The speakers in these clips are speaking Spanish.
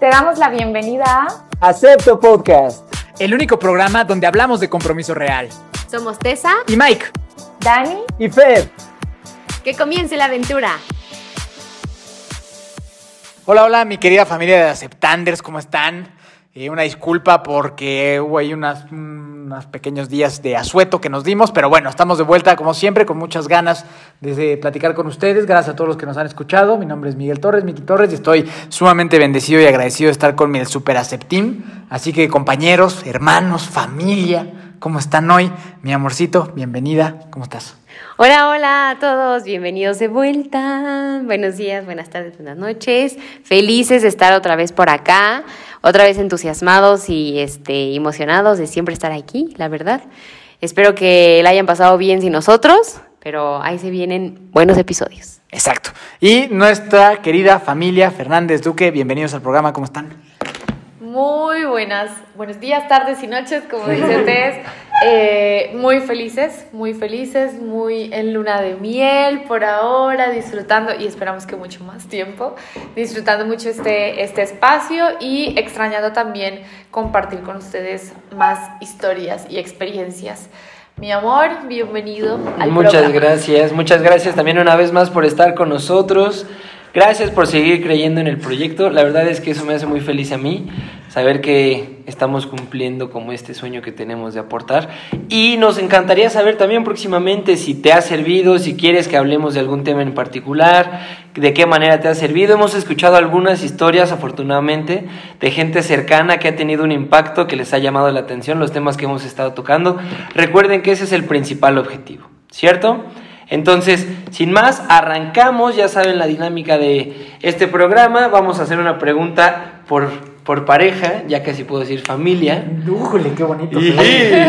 Te damos la bienvenida a Acepto Podcast, el único programa donde hablamos de compromiso real. Somos Tessa y Mike, Dani y Fer. Que comience la aventura. Hola, hola, mi querida familia de Aceptanders, ¿cómo están? Eh, una disculpa porque hubo ahí unas, unos pequeños días de asueto que nos dimos, pero bueno, estamos de vuelta como siempre con muchas ganas de platicar con ustedes. Gracias a todos los que nos han escuchado. Mi nombre es Miguel Torres, Miki Torres, y estoy sumamente bendecido y agradecido de estar con mi Super Aceptim. Así que compañeros, hermanos, familia, ¿cómo están hoy? Mi amorcito, bienvenida, ¿cómo estás? Hola, hola a todos, bienvenidos de vuelta. Buenos días, buenas tardes, buenas noches. Felices de estar otra vez por acá, otra vez entusiasmados y este, emocionados de siempre estar aquí, la verdad. Espero que la hayan pasado bien sin nosotros, pero ahí se vienen buenos episodios. Exacto. Y nuestra querida familia Fernández Duque, bienvenidos al programa, ¿cómo están? Muy buenas, buenos días, tardes y noches, como dice Tess. Eh, muy felices, muy felices, muy en luna de miel por ahora, disfrutando y esperamos que mucho más tiempo, disfrutando mucho este, este espacio y extrañando también compartir con ustedes más historias y experiencias. Mi amor, bienvenido al Muchas gracias, muchas gracias también una vez más por estar con nosotros. Gracias por seguir creyendo en el proyecto. La verdad es que eso me hace muy feliz a mí, saber que estamos cumpliendo como este sueño que tenemos de aportar. Y nos encantaría saber también próximamente si te ha servido, si quieres que hablemos de algún tema en particular, de qué manera te ha servido. Hemos escuchado algunas historias, afortunadamente, de gente cercana que ha tenido un impacto, que les ha llamado la atención los temas que hemos estado tocando. Recuerden que ese es el principal objetivo, ¿cierto? Entonces, sin más, arrancamos, ya saben la dinámica de este programa, vamos a hacer una pregunta por, por pareja, ya casi puedo decir familia. ¡Újole, qué bonito!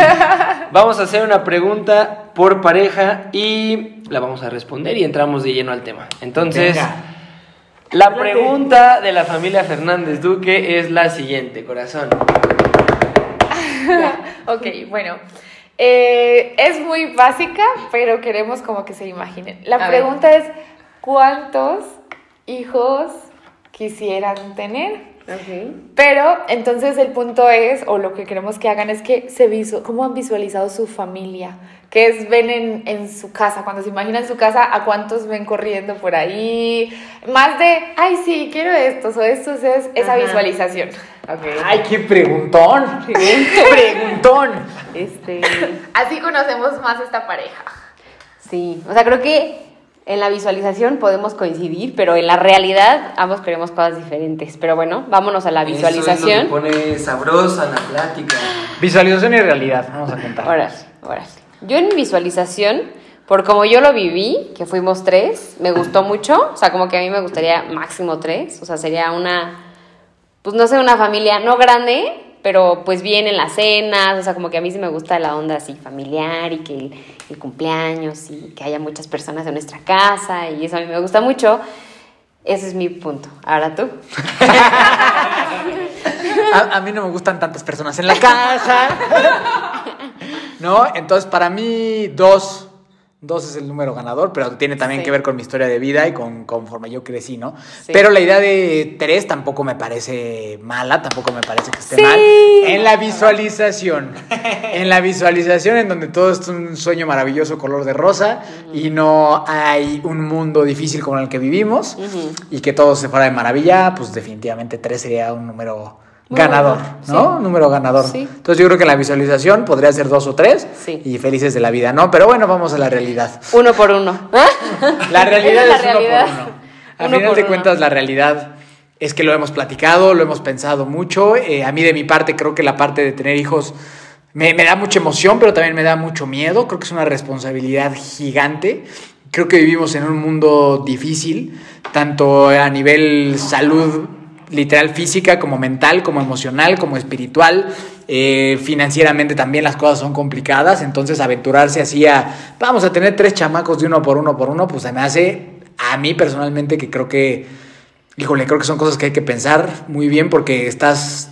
vamos a hacer una pregunta por pareja y la vamos a responder y entramos de lleno al tema. Entonces, la pregunta de la familia Fernández Duque es la siguiente, corazón. ok, bueno. Eh, es muy básica, pero queremos como que se imaginen. La pregunta es, ¿cuántos hijos quisieran tener? Pero entonces el punto es, o lo que queremos que hagan es que se visu cómo han visualizado su familia, que es ven en, en, su casa, cuando se imaginan su casa, a cuántos ven corriendo por ahí, más de, ay sí, quiero estos o estos, es esa visualización. Ay, qué preguntón, qué preguntón. Este... Así conocemos más esta pareja. Sí, o sea, creo que en la visualización podemos coincidir, pero en la realidad ambos queremos cosas diferentes. Pero bueno, vámonos a la visualización. Eso pone sabrosa la plática. Visualización y realidad, vamos a contar. Ahora, ahora. Yo en visualización, por como yo lo viví, que fuimos tres, me gustó mucho. O sea, como que a mí me gustaría máximo tres. O sea, sería una, pues no sé, una familia no grande, pero pues bien en las cenas, o sea, como que a mí sí me gusta la onda así familiar y que el, cumpleaños y que haya muchas personas en nuestra casa y eso a mí me gusta mucho. Ese es mi punto. Ahora tú. a, mí no me gustan tantas personas en la casa. ¿No? Entonces, para mí, dos Dos es el número ganador, pero tiene también que ver con mi historia de vida y con conforme yo crecí, ¿no? Pero la idea de tres tampoco me parece mala, tampoco me parece que esté mal. En la visualización, en la visualización en donde todo es un sueño maravilloso color de rosa y no hay un mundo difícil como el que vivimos y que todo se fuera de maravilla, pues definitivamente tres sería un número ganador, ¿no? Número ganador. Entonces yo creo que la visualización podría ser dos o tres y felices de la vida, ¿no? Pero bueno, vamos a la realidad. Uno por uno. La realidad es, uno por uno. A final de cuentas, la realidad es que lo hemos platicado, lo hemos pensado mucho. Eh, a mí de mi parte creo que la parte de tener hijos me, me da mucha emoción, pero también me da mucho miedo. Creo que es una responsabilidad gigante. Creo que vivimos en un mundo difícil, tanto a nivel salud literal física, como mental, como emocional, como espiritual. Eh, financieramente también las cosas son complicadas, entonces aventurarse así a, vamos a tener tres chamacos de uno por uno por uno, pues se me hace a mí personalmente que creo que, híjole, creo que son cosas que hay que pensar muy bien porque estás,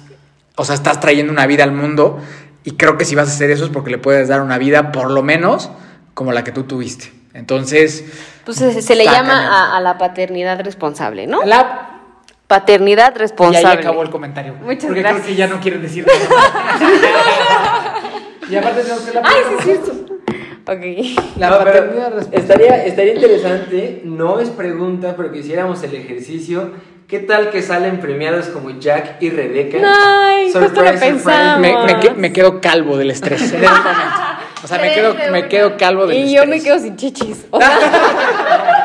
o sea, estás trayendo una vida al mundo y creo que si vas a hacer eso es porque le puedes dar una vida por lo menos como la que tú tuviste. Entonces... Pues se, le llama a, la paternidad responsable, ¿no? La paternidad responsable. Y ahí acabó el comentario. Muchas porque gracias. creo que ya no quieren decir nada. y aparte tenemos que la Ay, sí, sí, sí. Ok. La No, paternidad responsable. estaría, estaría interesante, no es pregunta, pero que hiciéramos el ejercicio. ¿Qué tal que salen premiados como Jack y Rebeca? Ay, justo lo pensamos. me, me me quedo calvo del estrés en este momento. O sea, me quedo, me quedo calvo del Y estrés. yo me quedo sin chichis. O sea,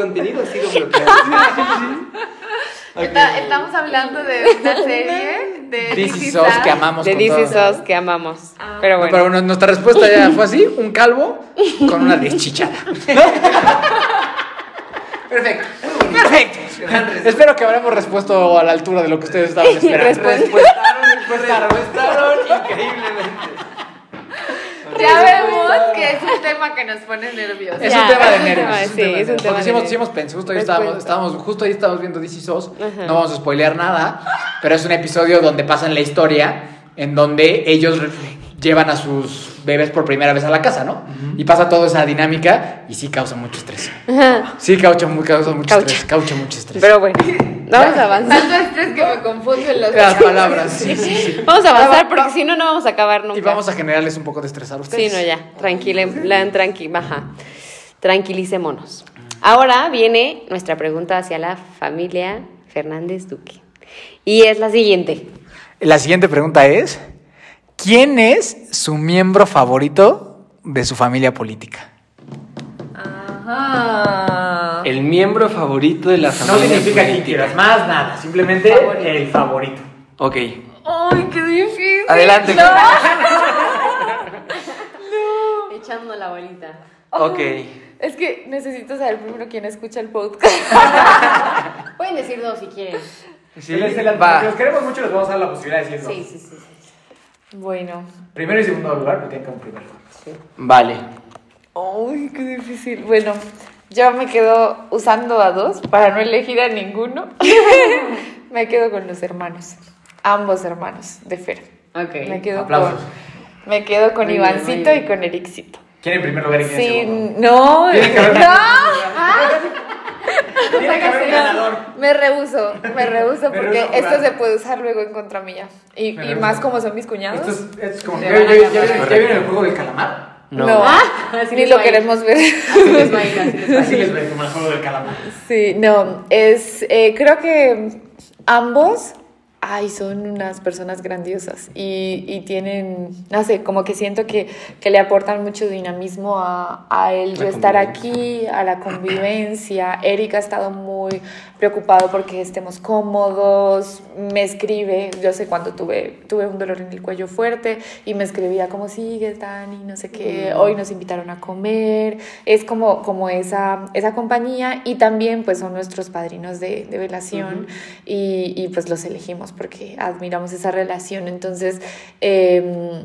contenido ha sido bloqueado. Está- estamos hablando de una serie de This This is Is Us Us. que amamos de Us que amamos. Pero No, bueno. pero bueno, nuestra respuesta ya fue así, un calvo con una deschichada. Perfecto. Perfecto. Espero que habremos respuesto a la altura de lo que ustedes estaban esperando. Respuestaron, respuestaron increíblemente. Ya vemos que es un tema que nos pone nerviosos. Es Ya, un tema de nervios. tema, es un sí, tema de es un nervios. tema Porque sí hemos pensado, justo ahí estábamos, estábamos, justo ahí estábamos viendo DC SOS. No vamos a spoilear nada, pero es un episodio donde pasan la historia en donde ellos llevan a sus bebés por primera vez a la casa, ¿no? Y pasa toda esa dinámica y sí causa mucho estrés. Sí causa, mu- causa mucho Caucha. estrés, causa mucho estrés. Pero bueno, vamos a avanzar. Tanto estrés que me confundo en los Las palabras, sí, sí, sí. Vamos a Va- avanzar va- porque si no, no vamos a acabar nunca. Y vamos a generarles un poco de estrés a Sí, ustedes. no, ya. Tranquilen, tranqui, baja. Tranquilicémonos. Ahora viene nuestra pregunta hacia la familia Fernández Duque. Y es la siguiente. La siguiente pregunta es, ¿quién es su miembro favorito de su familia política? Ajá. El miembro favorito de la familia política. más nada, simplemente Favorito. el favorito. Ok. Ay, qué difícil. Adelante. No. Echando la bolita. Ok. Es que necesito saber primero quién escucha el podcast. Pueden decir dos si quieren. Sí, va. queremos mucho les vamos a dar la posibilidad de decir Sí, sí, sí. sí. Bueno. Primero y segundo lugar, pero tienen que un primero. Vale. Ay, qué difícil. Bueno, yo me quedo usando a dos para no elegir a ninguno. me quedo con los hermanos. Ambos hermanos de Fer. Ok. Me quedo Aplausos. con. Me quedo con Muy Ivancito bien. y con Ericito. ¿Quién en primer lugar y quién en Sí, segundo? no. No. Tiene que haber un ganador. Me rehuso, me rehuso Me porque rehuso esto se puede usar luego en contra mía. Y, y más como son mis cuñados. Esto es, es como... ¿Ya, ya, ya, ganar. vieron- ya vieron el juego del calamar? No. No, así ni lo queremos ver. Así les va a ir, así les va a ir. como el juego del calamar. Sí, no, es, eh, creo que ambos, ay, son unas personas grandiosas y, y tienen, no sé, como que siento que, que le aportan mucho dinamismo a, a el yo estar convivencia. aquí, a la convivencia. Eric ha estado muy preocupado porque estemos cómodos, me escribe, yo sé cuando tuve, tuve un dolor en el cuello fuerte y me escribía como sigues, Dani, no sé qué, hoy nos invitaron a comer, es como, como esa, esa compañía y también pues son nuestros padrinos de, de velación y, y, pues los elegimos porque admiramos esa relación, entonces eh,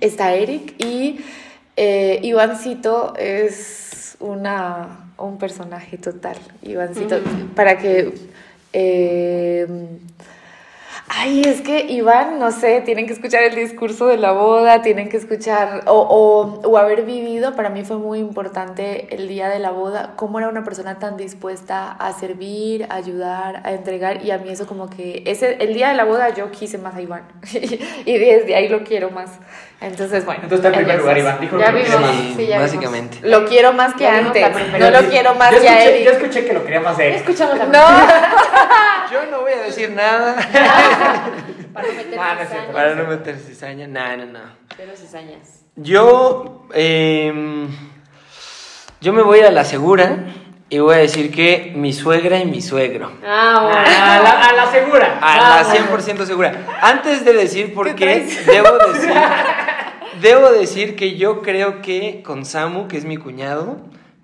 está Eric y eh, Ivancito es una, un personaje total. Ivancito, para que... eh, Ay, es que Iván, no sé, tienen que escuchar el discurso de la boda, tienen que escuchar o, o, o haber vivido, para mí fue muy importante el día de la boda, cómo era una persona tan dispuesta a servir, a ayudar, a entregar, y a mí eso como que, ese, el día de la boda yo quise más a Iván, y desde ahí lo quiero más. Entonces, bueno. Entonces está en primer lugar, Iván. Dijo Ya lo que vimos. Sí, sí, ya básicamente. Lo quiero más que Ya vimos antes, no lo quiero más yo que a escuché, Eric. Yo escuché que lo quería más de él. Escuchamos la No, Yo no voy a decir nada. Para no meter Ah, cizañas. Para no meter cizaña. No, no, no. Cero cizañas. Yo. em, yo me voy a la segura y voy a decir que mi suegra y mi suegro. Ah, bueno. A la, a la segura. A Ah, la 100% segura. Antes de decir por ¿Qué qué, debo decir, debo decir que yo creo que con Samu, que es mi cuñado,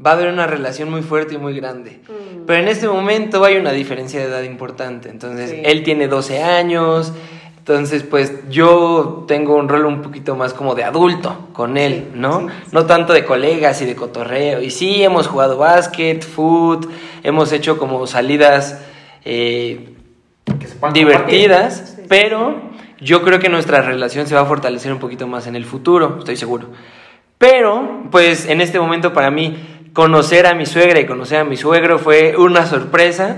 va a haber una relación muy fuerte y muy grande. Mm. Pero en este momento hay una diferencia de edad importante. Entonces, Sí. él tiene 12 años. Entonces, pues yo tengo un rol un poquito más como de adulto con él, Sí, ¿no? sí, sí. No tanto de colegas y de cotorreo. Y sí, hemos jugado básquet, foot, hemos hecho como salidas eh, divertidas, pero yo creo que nuestra relación se va a fortalecer un poquito más en el futuro, estoy seguro. Pero, pues en este momento para mí, conocer a mi suegra y conocer a mi suegro fue una sorpresa.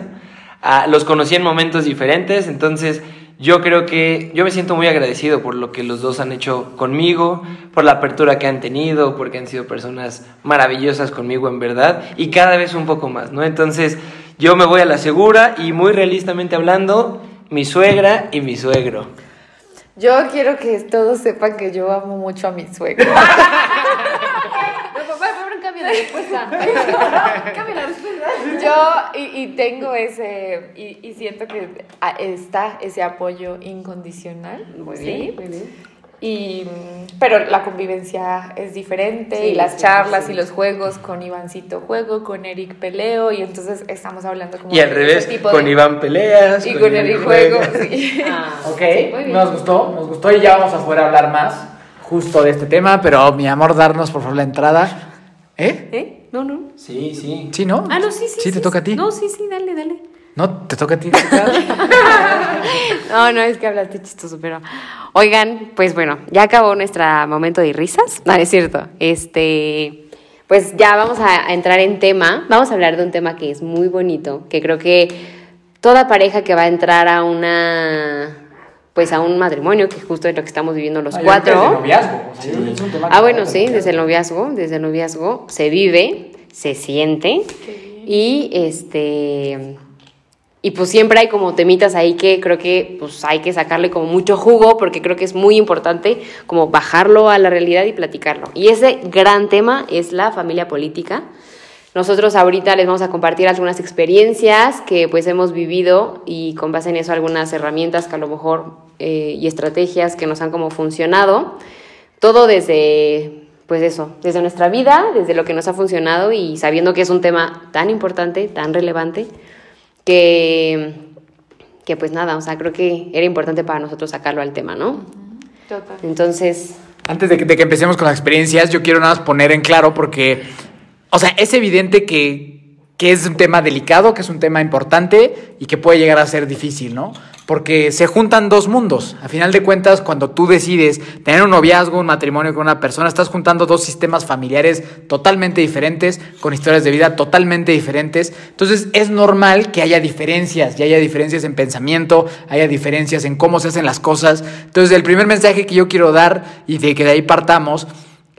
Ah, los conocí en momentos diferentes, entonces yo creo que yo me siento muy agradecido por lo que los dos han hecho conmigo, por la apertura que han tenido, porque han sido personas maravillosas conmigo en verdad y cada vez un poco más, ¿no? Entonces yo me voy a la segura y muy realistamente hablando, mi suegra y mi suegro. Yo quiero que todos sepan que yo amo mucho a mi suegro. cambio de respuesta. cambio la respuesta. Yo, y, y tengo ese, y, y, siento que está ese apoyo incondicional. Muy bien, muy bien. Y, pero la convivencia es diferente y las charlas y los juegos con Ivancito juego, con Eric peleo y entonces estamos hablando como y al revés con Iván peleas y con, Eric juego, ah, ok, nos gustó, nos gustó y ya vamos a poder hablar más justo de este tema, pero mi amor, darnos por favor la entrada ¿Eh? ¿Eh? No, no. Sí, sí. ¿Sí, no? Ah, no, sí, sí. ¿Sí, te toca a ti? No, sí, sí, dale, dale. ¿No? ¿Te toca a ti? no, no, es que hablaste chistoso, pero... Oigan, pues bueno, ya acabó nuestro momento de risas. No, es cierto. Este... Pues ya vamos a entrar en tema. Vamos a hablar de un tema que es muy bonito, que creo que toda pareja que va a entrar a una pues a un matrimonio, que justo es lo que estamos viviendo los cuatro. Desde el noviazgo. ah, bueno, sí, desde el noviazgo, desde el noviazgo se vive, se siente y este y pues siempre hay como temitas ahí que creo que pues hay que sacarle como mucho jugo porque creo que es muy importante como bajarlo a la realidad y platicarlo. Y ese gran tema es la familia política. Nosotros ahorita les vamos a compartir algunas experiencias que pues hemos vivido y con base en eso algunas herramientas que a lo mejor eh, y estrategias que nos han como funcionado. Todo desde, pues eso, desde nuestra vida, desde lo que nos ha funcionado y sabiendo que es un tema tan importante, tan relevante, que, que pues nada, o sea, creo que era importante para nosotros sacarlo al tema, ¿no? Total. Entonces... Antes de que, de que empecemos con las experiencias, yo quiero nada más poner en claro porque o sea, es evidente que, que es un tema delicado, que es un tema importante y que puede llegar a ser difícil, ¿no? Porque se juntan dos mundos. A final de cuentas, cuando tú decides tener un noviazgo, un matrimonio con una persona, estás juntando dos sistemas familiares totalmente diferentes, con historias de vida totalmente diferentes. Entonces es normal que haya diferencias, y haya diferencias en pensamiento, haya diferencias en cómo se hacen las cosas. Entonces el primer mensaje que yo quiero dar y de que de ahí partamos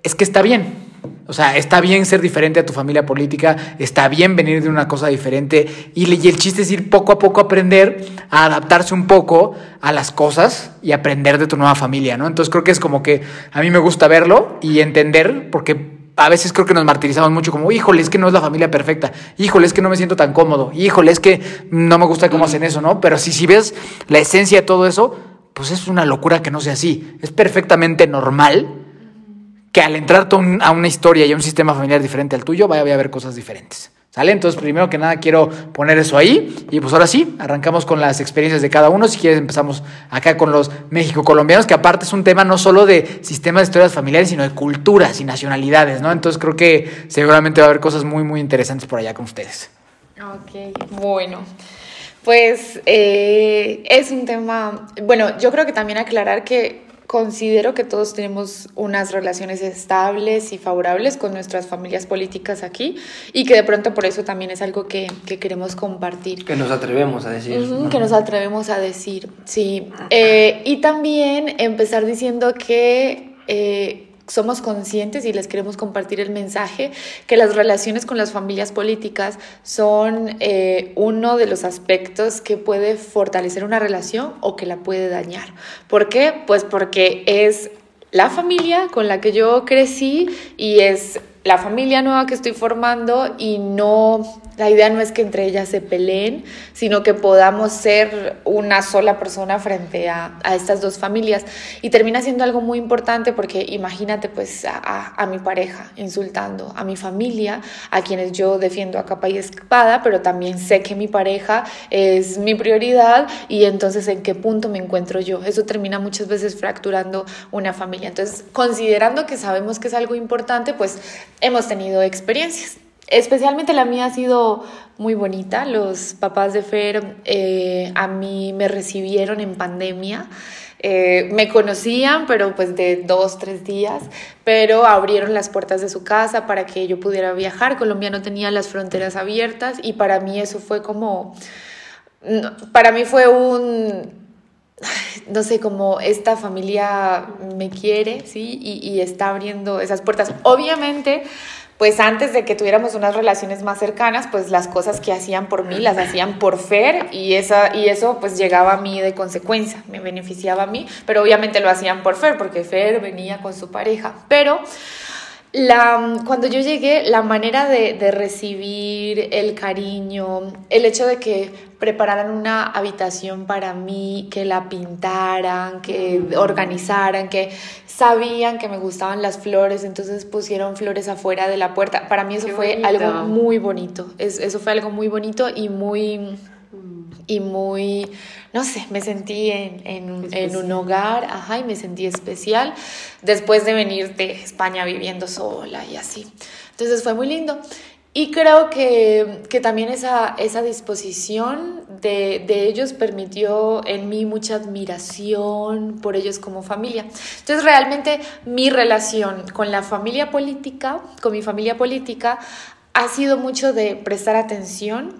es que está bien. O sea, está bien ser diferente a tu familia política, está bien venir de una cosa diferente y, el chiste es ir poco a poco a aprender a adaptarse un poco a las cosas y aprender de tu nueva familia, ¿no? Entonces creo que es como que a mí me gusta verlo y entender porque a veces creo que nos martirizamos mucho como, híjole, es que no es la familia perfecta, híjole, es que no me siento tan cómodo, híjole, es que no me gusta cómo hacen eso, ¿no? Pero si, si ves la esencia de todo eso, pues es una locura que no sea así. Es perfectamente normal que al entrar a una historia y a un sistema familiar diferente al tuyo, vaya a haber cosas diferentes. ¿Sale? Entonces, primero que nada, quiero poner eso ahí. Y pues ahora sí, arrancamos con las experiencias de cada uno. Si quieres, empezamos acá con los México-colombianos, que aparte es un tema no solo de sistemas de historias familiares, sino de culturas y nacionalidades, ¿no? Entonces, creo que seguramente va a haber cosas muy, muy interesantes por allá con ustedes. Ok, bueno. Pues eh, es un tema, bueno, yo creo que también aclarar que considero que todos tenemos unas relaciones estables y favorables con nuestras familias políticas aquí y que de pronto por eso también es algo que, queremos compartir. Que nos atrevemos a decir. Que nos atrevemos a decir, sí. Eh, y también empezar diciendo que... Eh, somos conscientes y les queremos compartir el mensaje que las relaciones con las familias políticas son eh, uno de los aspectos que puede fortalecer una relación o que la puede dañar. ¿Por qué? Pues porque es la familia con la que yo crecí y es la familia nueva que estoy formando y no, la idea no es que entre ellas se peleen, sino que podamos ser una sola persona frente a, estas dos familias. Y termina siendo algo muy importante porque imagínate pues a, a, mi pareja insultando a mi familia, a quienes yo defiendo a capa y espada, pero también sé que mi pareja es mi prioridad y entonces en qué punto me encuentro yo. Eso termina muchas veces fracturando una familia. Entonces, considerando que sabemos que es algo importante, pues hemos tenido experiencias. Especialmente la mía ha sido muy bonita. Los papás de Fer eh, a mí me recibieron en pandemia. Eh, me conocían, pero pues de dos, tres días, pero abrieron las puertas de su casa para que yo pudiera viajar. Colombia no tenía las fronteras abiertas y para mí eso fue como, para mí fue un no sé, como esta familia me quiere, ¿sí? Y, y, está abriendo esas puertas. Obviamente, pues antes de que tuviéramos unas relaciones más cercanas, pues las cosas que hacían por mí las hacían por Fer y, esa, y eso pues llegaba a mí de consecuencia, me beneficiaba a mí, pero obviamente lo hacían por Fer porque Fer venía con su pareja. Pero la, cuando yo llegué, la manera de, de, recibir el cariño, el hecho de que prepararan una habitación para mí, que la pintaran, que organizaran, que sabían que me gustaban las flores, entonces pusieron flores afuera de la puerta. Para mí eso fue algo muy bonito, eso fue algo muy bonito y muy y muy, no sé, me sentí en, en, en, un hogar, ajá, y me sentí especial después de venir de España viviendo sola y así. Entonces fue muy lindo. Y creo que, que también esa, esa disposición de, de, ellos permitió en mí mucha admiración por ellos como familia. Entonces realmente mi relación con la familia política, con mi familia política, ha sido mucho de prestar atención,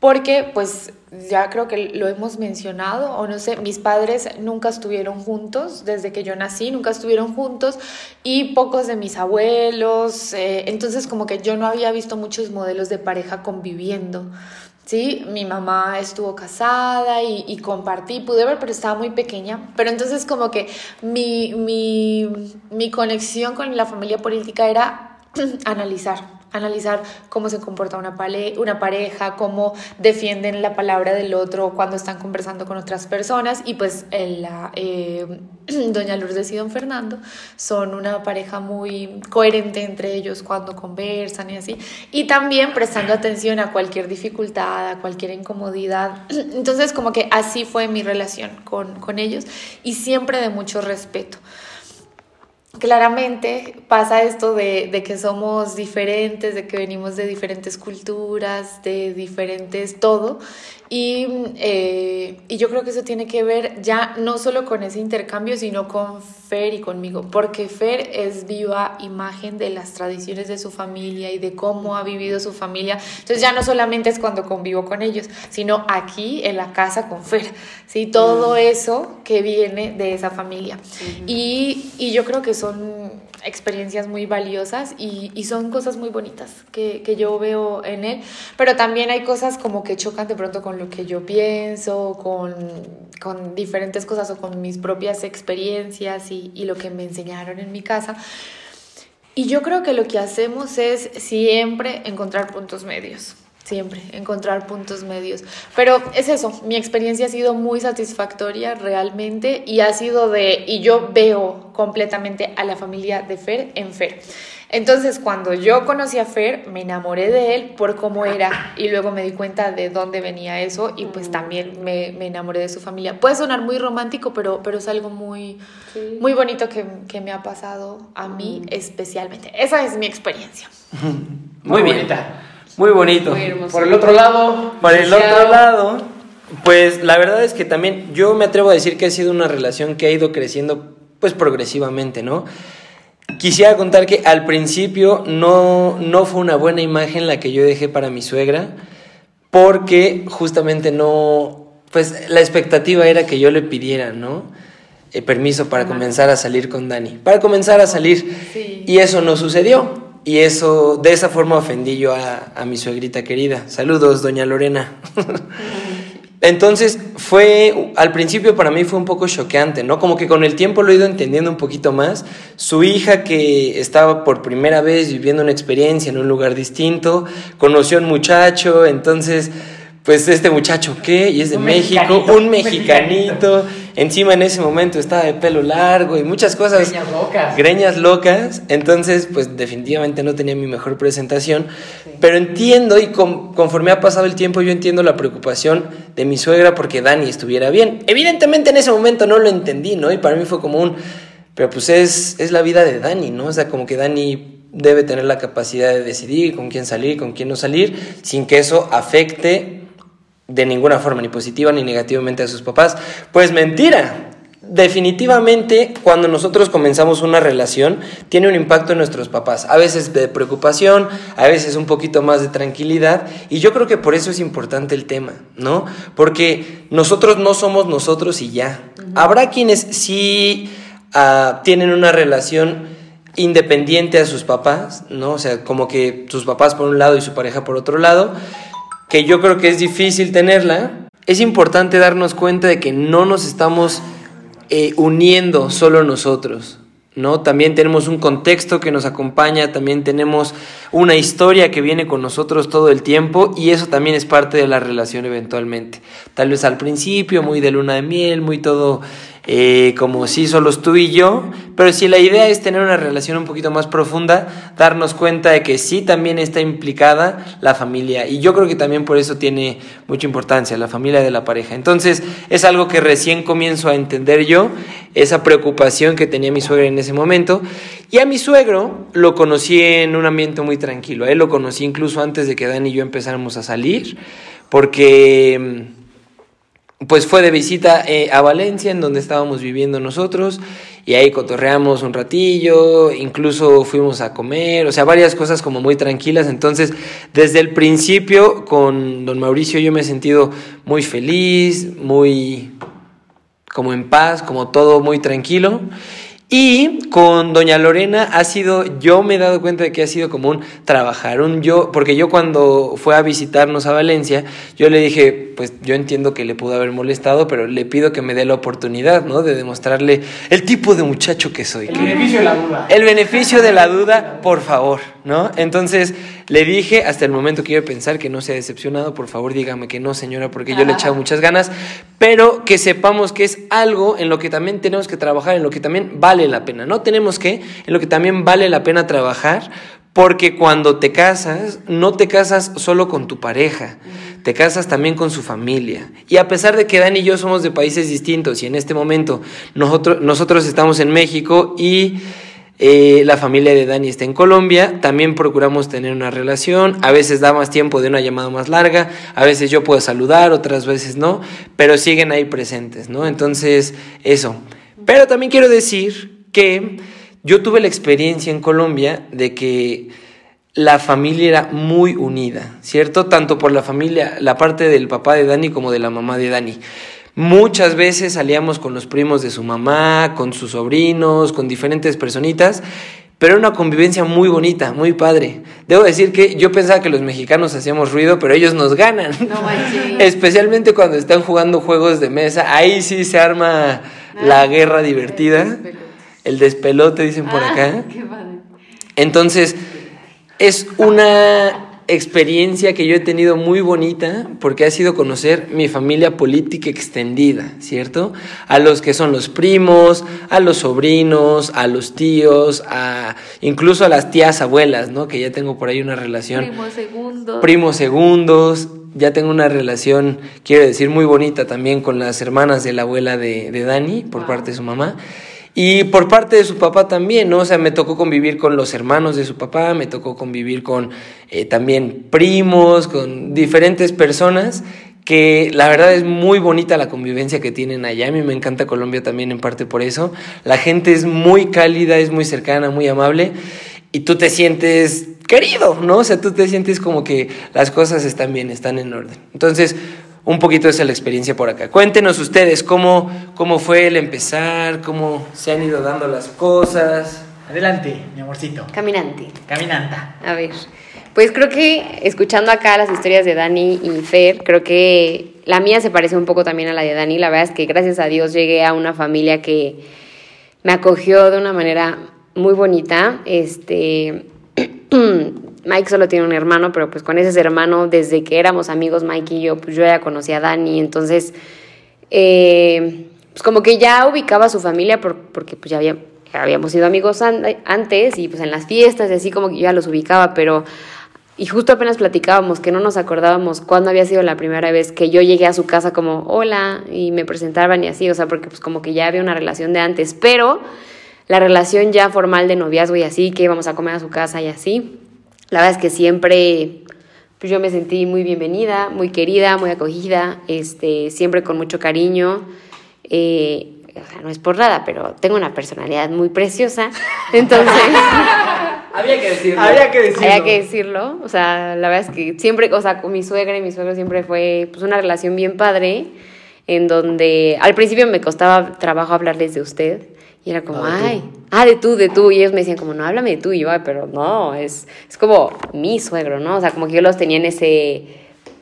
porque pues ya creo que lo hemos mencionado, o no sé, mis padres nunca estuvieron juntos desde que yo nací, nunca estuvieron juntos y pocos de mis abuelos, eh, entonces como que yo no había visto muchos modelos de pareja conviviendo. Sí, mi mamá estuvo casada y, y, compartí, pude ver, pero estaba muy pequeña. Pero entonces como que mi, mi, mi conexión con la familia política era analizar, analizar cómo se comporta una, una pareja, cómo defienden la palabra del otro cuando están conversando con otras personas. Y pues eh, doña Lourdes y don Fernando son una pareja muy coherente entre ellos cuando conversan y así. Y también prestando atención a cualquier dificultad, a cualquier incomodidad. Entonces como que así fue mi relación con, con ellos y siempre de mucho respeto claramente pasa esto de, de, que somos diferentes, de que venimos de diferentes culturas, de diferentes todo, y, eh, y, yo creo que eso tiene que ver ya no solo con ese intercambio, sino con Fer y conmigo, porque Fer es viva imagen de las tradiciones de su familia y de cómo ha vivido su familia. Entonces ya no solamente es cuando convivo con ellos, sino aquí en la casa con Fer, ¿sí? Todo eso que viene de esa familia. y, y yo creo que son experiencias muy valiosas y, y son cosas muy bonitas que, que, yo veo en él, pero también hay cosas como que chocan de pronto con lo que yo pienso, con, con diferentes cosas o con mis propias experiencias y, y lo que me enseñaron en mi casa. Y yo creo que lo que hacemos es siempre encontrar puntos medios siempre, encontrar puntos medios. Pero es eso, mi experiencia ha sido muy satisfactoria realmente y ha sido de, y yo veo completamente a la familia de Fer en Fer. Entonces, cuando yo conocí a Fer, me enamoré de él por cómo era y luego me di cuenta de dónde venía eso y pues también me, me enamoré de su familia. Puede sonar muy romántico, pero, pero es algo muy, muy bonito que, que, me ha pasado a mí especialmente. Esa es mi experiencia. muy, muy bien. Muy bonito. Por el otro lado. Por el otro lado, pues la verdad es que también yo me atrevo a decir que ha sido una relación que ha ido creciendo pues progresivamente, ¿no? Quisiera contar que al principio no, no fue una buena imagen la que yo dejé para mi suegra, porque justamente no, pues la expectativa era que yo le pidiera, ¿no? Eh, permiso para comenzar a salir con Dani, para comenzar a salir. Y eso no sucedió. Y eso, de esa forma ofendí yo a, mi suegrita querida. Saludos, doña Lorena. Entonces fue, al principio para mí fue un poco choqueante, ¿no? Como que con el tiempo lo he ido entendiendo un poquito más. Su hija que estaba por primera vez viviendo una experiencia en un lugar distinto, conoció a un muchacho, entonces pues este muchacho, ¿qué? Y es de México, un mexicanito. Encima en ese momento estaba de pelo largo y muchas cosas. Greñas locas. Greñas locas. Entonces, pues definitivamente no tenía mi mejor presentación. Pero entiendo y conforme ha pasado el tiempo, yo entiendo la preocupación de mi suegra porque Dani estuviera bien. Evidentemente en ese momento no lo entendí, ¿no? Y para mí fue como un... Pero pues es, es la vida de Dani, ¿no? O sea, como que Dani debe tener la capacidad de decidir con quién salir, con quién no salir, sin que eso afecte de ninguna forma, ni positiva ni negativamente a sus papás. Pues mentira. definitivamente cuando nosotros comenzamos una relación tiene un impacto en nuestros papás, a veces de preocupación, a veces un poquito más de tranquilidad y yo creo que por eso es importante el tema, ¿no? Porque nosotros no somos nosotros y ya. Habrá quienes sí ah, tienen una relación independiente a sus papás, ¿no? O sea, como que sus papás por un lado y su pareja por otro lado, que yo creo que es difícil tenerla. Es importante darnos cuenta de que no nos estamos eh, uniendo solo nosotros. ¿no? También tenemos un contexto que nos acompaña, también tenemos una historia que viene con nosotros todo el tiempo y eso también es parte de la relación eventualmente. Tal vez al principio, muy de luna de miel, muy todo eh, como si solo tú y yo, pero si la idea es tener una relación un poquito más profunda, darnos cuenta de que sí también está implicada la familia. Y yo creo que también por eso tiene mucha importancia la familia de la pareja. Entonces es algo que recién comienzo a entender yo, esa preocupación que tenía mi suegra en ese momento. Y a mi suegro lo conocí en un ambiente muy tranquilo, a él lo conocí incluso antes de que Dani y yo empezáramos a salir porque pues fue de visita eh, a Valencia, en donde estábamos viviendo nosotros, y ahí cotorreamos un ratillo, incluso fuimos a comer, o sea, varias cosas como muy tranquilas. Entonces, desde el principio con don Mauricio yo me he sentido muy feliz, muy como en paz, como todo muy tranquilo. Y con doña Lorena ha sido, yo me he dado cuenta de que ha sido como un trabajar, un yo, porque yo cuando fue a visitarnos a Valencia, yo le dije, pues yo entiendo que le pudo haber molestado, pero le pido que me dé la oportunidad, ¿no? De demostrarle el tipo de muchacho que soy. El beneficio de la duda. El beneficio de la duda, por favor, ¿no? Entonces le dije, hasta el momento que iba a pensar que no se ha decepcionado, por favor dígame que no, señora, porque yo le he echado muchas ganas, pero que sepamos que es algo en lo que también tenemos que trabajar, en lo que también vale la pena, ¿no? Tenemos que, en lo que también vale la pena trabajar, porque cuando te casas, no te casas solo con tu pareja, te casas también con su familia. Y a pesar de que Dani y yo somos de países distintos y en este momento nosotros, nosotros estamos en México y eh, la familia de Dani está en Colombia, también procuramos tener una relación, a veces da más tiempo de una llamada más larga, a veces yo puedo saludar, otras veces no, pero siguen ahí presentes, ¿no? Entonces, eso. Pero también quiero decir que yo tuve la experiencia en Colombia de que la familia era muy unida, ¿cierto? Tanto por la familia, la parte del papá de Dani como de la mamá de Dani. Muchas veces salíamos con los primos de su mamá, con sus sobrinos, con diferentes personitas, pero era una convivencia muy bonita, muy padre. Debo decir que yo pensaba que los mexicanos hacíamos ruido, pero ellos nos ganan. Especialmente cuando están jugando juegos de mesa, ahí sí se arma la guerra divertida. El despelote, dicen por ah, acá. Entonces, es una experiencia que yo he tenido muy bonita porque ha sido conocer mi familia política extendida, ¿cierto? A los que son los primos, a los sobrinos, a los tíos, a incluso a las tías abuelas, ¿no? Que ya tengo por ahí una relación. Primos segundos. Primos segundos. Ya tengo una relación, quiero decir, muy bonita también con las hermanas de la abuela de, de Dani, por parte de su mamá. Y por parte de su papá también, ¿no? O sea, me tocó convivir con los hermanos de su papá, me tocó convivir con eh, también primos, con diferentes personas que la verdad es muy bonita la convivencia que tienen allá. A mí me encanta Colombia también en parte por eso. La gente es muy cálida, es muy cercana, muy amable y tú te sientes querido, ¿no? O sea, tú te sientes como que las cosas están bien, están en orden. Entonces, un poquito esa es la experiencia por acá. Cuéntenos ustedes cómo, cómo fue el empezar, cómo se han ido dando las cosas. Adelante, mi amorcito. Caminante. Caminanta. A ver. Pues creo que escuchando acá las historias de Dani y Fer, creo que la mía se parece un poco también a la de Dani. La verdad es que gracias a Dios llegué a una familia que me acogió de una manera muy bonita. Este Mike solo tiene un hermano, pero pues con ese hermano, desde que éramos amigos, Mike y yo, pues yo ya conocía a Dani, entonces, eh, pues como que ya ubicaba a su familia porque pues ya habíamos sido amigos antes y pues en las fiestas y así como que ya los ubicaba, pero... Y justo apenas platicábamos que no nos acordábamos cuándo había sido la primera vez que yo llegué a su casa como hola y me presentaban y así, o sea, porque pues como que ya había una relación de antes, pero la relación ya formal de noviazgo y así, que íbamos a comer a su casa y así, la verdad es que siempre pues yo me sentí muy bienvenida, muy querida, muy acogida, este, siempre con mucho cariño. Eh, o sea, no es por nada, pero tengo una personalidad muy preciosa, entonces... Había que decirlo. Había que decirlo. Había que decirlo, o sea, la verdad es que siempre, o sea, con mi suegra y mi suegro siempre fue pues una relación bien padre, en donde al principio me costaba trabajo hablarles de usted, y era como, ay, ah, de tú, de tú. Y ellos me decían como, no, háblame de tú. Y yo, ay, pero no, es, es como mi suegro, ¿no? O sea, como que yo los tenía en ese,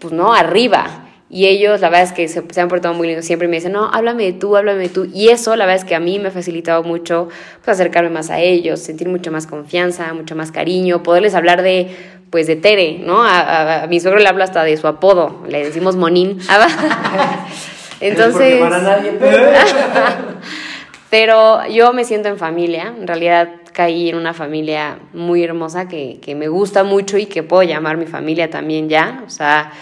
pues no, arriba. Y ellos, la verdad es que se, se, han portado muy lindos. Siempre me dicen, no, háblame de tú, háblame de tú. Y eso, la verdad es que a mí me ha facilitado mucho pues, acercarme más a ellos, sentir mucha más confianza, mucho más cariño, poderles hablar de, pues, de Tere, ¿no? A, a, a mi suegro le hablo hasta de su apodo, le decimos Monín. Entonces... para nadie, pero... Pero yo me siento en familia, en realidad caí en una familia muy hermosa que, que me gusta mucho y que puedo llamar mi familia también ya, o sea,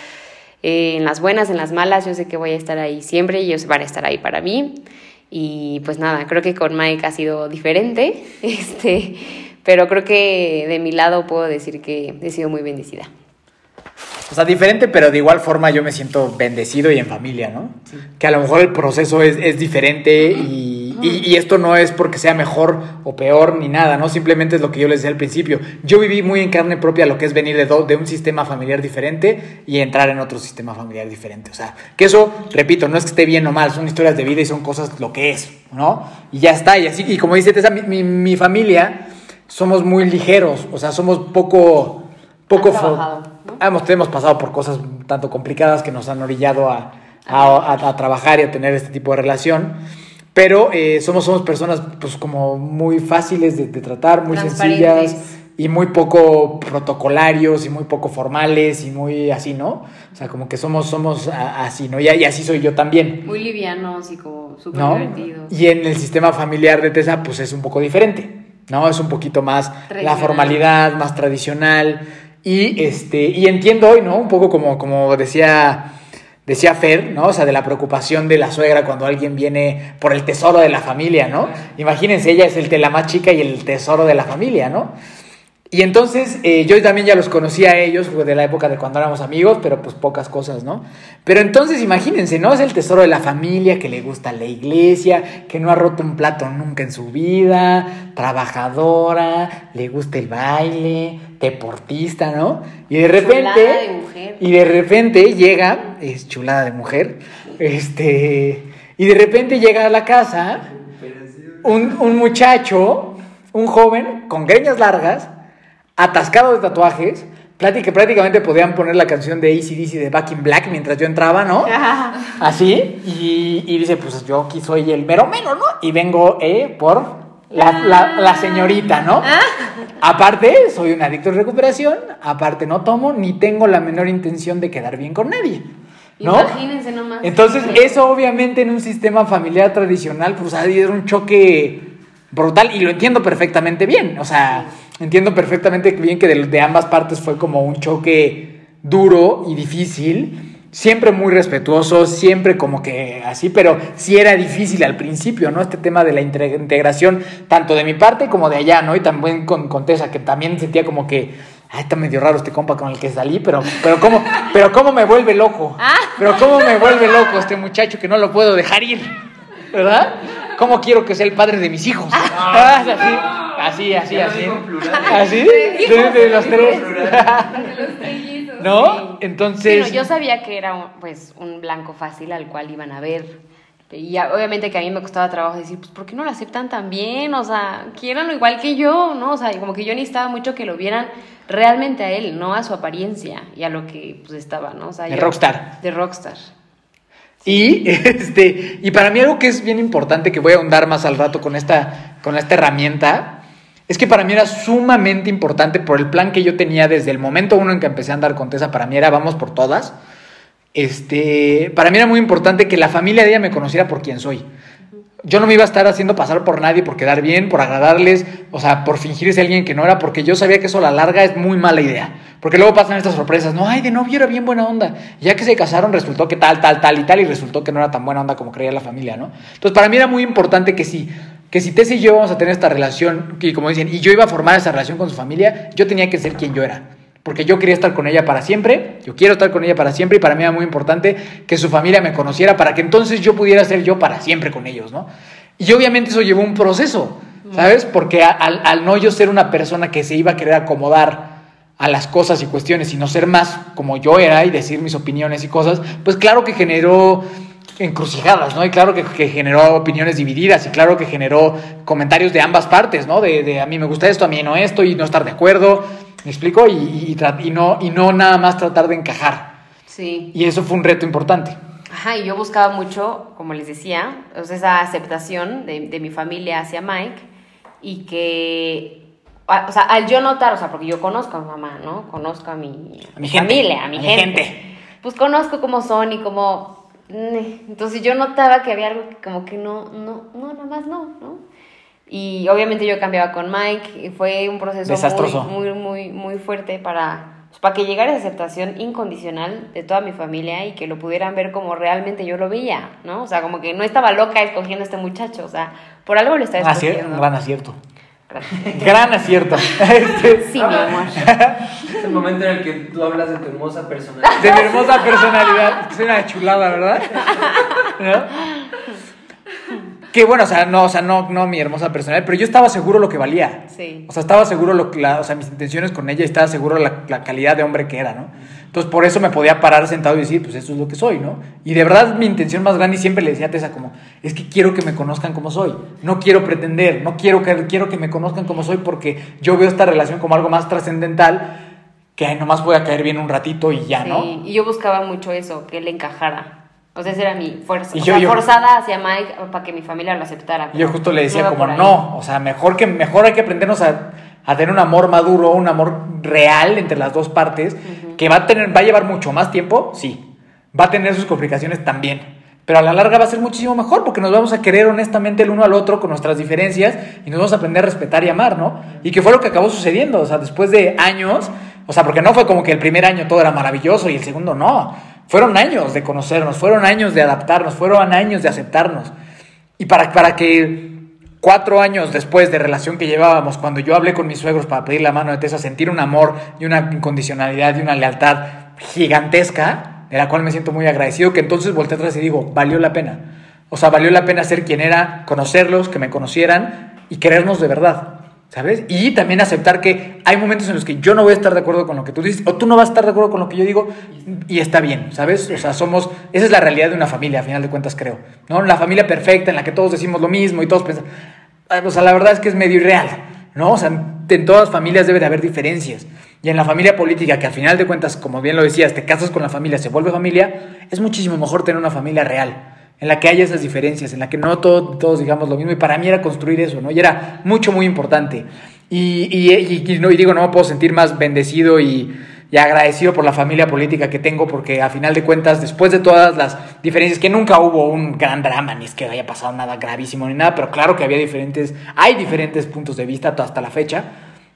eh, en las buenas, en las malas, yo sé que voy a estar ahí siempre y ellos van a estar ahí para mí. Y pues nada, creo que con Mike ha sido diferente, este, pero creo que de mi lado puedo decir que he sido muy bendecida. O sea, diferente, pero de igual forma yo me siento bendecido y en familia, ¿no? Sí. Que a lo mejor el proceso es, es diferente y, y, y, esto no es porque sea mejor o peor ni nada, ¿no? Simplemente es lo que yo les decía al principio. Yo viví muy en carne propia lo que es venir de, do, de un sistema familiar diferente y entrar en otro sistema familiar diferente. O sea, que eso, repito, no es que esté bien o mal, son historias de vida y son cosas lo que es, ¿no? Y ya está, y así, y como dice Tessa, mi, mi, mi familia somos muy ligeros, o sea, somos poco... poco hemos, hemos pasado por cosas tanto complicadas que nos han orillado a, a, a, a, trabajar y a tener este tipo de relación. Pero eh, somos, somos personas pues como muy fáciles de, de tratar, muy sencillas y muy poco protocolarios y muy poco formales y muy así, ¿no? O sea, como que somos, somos así, ¿no? Y, y así soy yo también. Muy livianos y como súper ¿no? divertidos. Y en el sistema familiar de Tessa, pues es un poco diferente, ¿no? Es un poquito más la formalidad, más tradicional. Y, este, y entiendo hoy, ¿no? Un poco como, como decía, decía Fer, ¿no? O sea, de la preocupación de la suegra cuando alguien viene por el tesoro de la familia, ¿no? Imagínense, ella es el, la más chica y el tesoro de la familia, ¿no? Y entonces eh, yo también ya los conocía a ellos de la época de cuando éramos amigos, pero pues pocas cosas, ¿no? Pero entonces imagínense, ¿no? Es el tesoro de la familia, que le gusta la iglesia, que no ha roto un plato nunca en su vida, trabajadora, le gusta el baile, deportista, ¿no? Y de repente... De mujer. Y de repente llega, es chulada de mujer, este... Y de repente llega a la casa un, un muchacho, un joven con greñas largas, atascado de tatuajes, que prácticamente podían poner la canción de ACDC de Back in Black mientras yo entraba, ¿no? Así, y, y, dice, pues yo aquí soy el mero mero, ¿no? Y vengo eh, por la, la, la, señorita, ¿no? Aparte, soy un adicto en recuperación, aparte no tomo, ni tengo la menor intención de quedar bien con nadie. ¿No? Imagínense nomás. Entonces, eso obviamente en un sistema familiar tradicional, pues ha sido un choque brutal y lo entiendo perfectamente bien. O sea, entiendo perfectamente bien que de, de, ambas partes fue como un choque duro y difícil. Siempre muy respetuoso, siempre como que así, pero sí era difícil al principio, ¿no? Este tema de la integración, tanto de mi parte como de allá, ¿no? Y también con, con Tessa, que también sentía como que, ay, está medio raro este compa con el que salí, pero, pero, ¿cómo, pero cómo me vuelve loco. Pero cómo me vuelve loco este muchacho que no lo puedo dejar ir, ¿verdad? ¿Cómo quiero que sea el padre de mis hijos? Ah, así, así, así, así. ¿Así? De, de los tres. ¿No? Entonces. Sí, no, yo sabía que era un, pues, un blanco fácil al cual iban a ver. Y obviamente que a mí me costaba trabajo decir, pues, ¿por qué no lo aceptan tan bien? O sea, quieranlo igual que yo, ¿no? O sea, como que yo necesitaba mucho que lo vieran realmente a él, no a su apariencia y a lo que pues estaba, ¿no? O sea, de yo, rockstar. De rockstar. Y, este, y para mí algo que es bien importante, que voy a ahondar más al rato con esta, con esta herramienta, es que para mí era sumamente importante por el plan que yo tenía desde el momento uno en que empecé a andar con Tessa, para mí era vamos por todas. Este, para mí era muy importante que la familia de ella me conociera por quien soy. Yo no me iba a estar haciendo pasar por nadie, por quedar bien, por agradarles, o sea, por fingirse alguien que no era, porque yo sabía que eso a la larga es muy mala idea. Porque luego pasan estas sorpresas, no, ay, de novio era bien buena onda. Ya que se casaron resultó que tal, tal, tal y tal, y resultó que no era tan buena onda como creía la familia, ¿no? Entonces, para mí era muy importante que si, que si Tess y yo vamos a tener esta relación, y como dicen, y yo iba a formar esa relación con su familia, yo tenía que ser quien yo era. Porque yo quería estar con ella para siempre, yo quiero estar con ella para siempre, y para mí era muy importante que su familia me conociera para que entonces yo pudiera ser yo para siempre con ellos, ¿no? Y obviamente eso llevó un proceso, ¿sabes? Porque al, al no yo ser una persona que se iba a querer acomodar a las cosas y cuestiones y no ser más como yo era y decir mis opiniones y cosas, pues claro que generó encrucijadas, ¿no? Y claro que, generó opiniones divididas y claro que generó comentarios de ambas partes, ¿no? De, de, a mí me gusta esto, a mí no esto y no estar de acuerdo, ¿me explico? Y, y, no, y no nada más tratar de encajar. Sí. Y eso fue un reto importante. Ajá, y yo buscaba mucho, como les decía, esa aceptación de, de mi familia hacia Mike y que o sea, al yo notar, o sea, porque yo conozco a mi mamá, ¿no? Conozco a mi, a mi familia, a mi, gente. Pues conozco cómo son y cómo... Entonces yo notaba que había algo como que no, no, no, nada más no, ¿no? Y obviamente yo cambiaba con Mike y fue un proceso muy, muy, muy, muy fuerte para, pues, para que llegara esa aceptación incondicional de toda mi familia y que lo pudieran ver como realmente yo lo veía, ¿no? O sea, como que no estaba loca escogiendo a este muchacho, o sea, por algo lo estaba escogiendo. un gran acierto. Gran acierto. Sí, mi amor. Es el momento en el que tú hablas de tu hermosa personalidad. De mi hermosa personalidad. Es una chulada, ¿verdad? Que bueno, o sea, no, o sea, no, no mi hermosa personalidad, pero yo estaba seguro lo que valía. Sí. O sea, estaba seguro lo que, o sea, mis intenciones con ella y estaba seguro la, la calidad de hombre que era, ¿no? Entonces, por eso me podía parar sentado y decir, pues eso es lo que soy, ¿no? Y de verdad, mi intención más grande, y siempre le decía a Tessa, como, es que quiero que me conozcan como soy. No quiero pretender, no quiero que, quiero que me conozcan como soy porque yo veo esta relación como algo más trascendental que nomás voy a caer bien un ratito y ya, ¿no? y yo buscaba mucho eso, que él encajara. O sea, esa era mi fuerza. Y yo, forzada hacia Mike para que mi familia lo aceptara. Yo justo le decía como, no, o sea, mejor, que, mejor hay que aprendernos a a tener un amor maduro, un amor real entre las dos partes, que va a, tener, va a llevar mucho más tiempo, sí. Va a tener sus complicaciones también. Pero a la larga va a ser muchísimo mejor porque nos vamos a querer honestamente el uno al otro con nuestras diferencias y nos vamos a aprender a respetar y amar, ¿no? Y que fue lo que acabó sucediendo, o sea, después de años, o sea, porque no fue como que el primer año todo era maravilloso y el segundo no. Fueron años de conocernos, fueron años de adaptarnos, fueron años de aceptarnos. Y para, para que cuatro años después de relación que llevábamos, cuando yo hablé con mis suegros para pedir la mano de Tessa, sentir un amor y una incondicionalidad y una lealtad gigantesca, de la cual me siento muy agradecido, que entonces volteé atrás y digo, valió la pena. O sea, valió la pena ser quien era, conocerlos, que me conocieran y querernos de verdad. ¿Sabes? Y también aceptar que hay momentos en los que yo no voy a estar de acuerdo con lo que tú dices, o tú no vas a estar de acuerdo con lo que yo digo, y está bien, ¿sabes? O sea, somos, esa es la realidad de una familia, a final de cuentas creo, ¿no? La familia perfecta en la que todos decimos lo mismo y todos piensan, ah, o sea, la verdad es que es medio irreal, ¿no? O sea, en todas las familias debe de haber diferencias. Y en la familia política, que al final de cuentas, como bien lo decías, te casas con la familia, se vuelve familia, es muchísimo mejor tener una familia real en la que haya esas diferencias, en la que no todos digamos lo mismo. Y para mí era construir eso, ¿no? Y era mucho, muy importante. Y, y, no, y digo, no puedo sentir más bendecido y, y, agradecido por la familia política que tengo, porque a final de cuentas, después de todas las diferencias, que nunca hubo un gran drama, ni es que haya pasado nada gravísimo ni nada, pero claro que había diferentes, hay diferentes puntos de vista hasta la fecha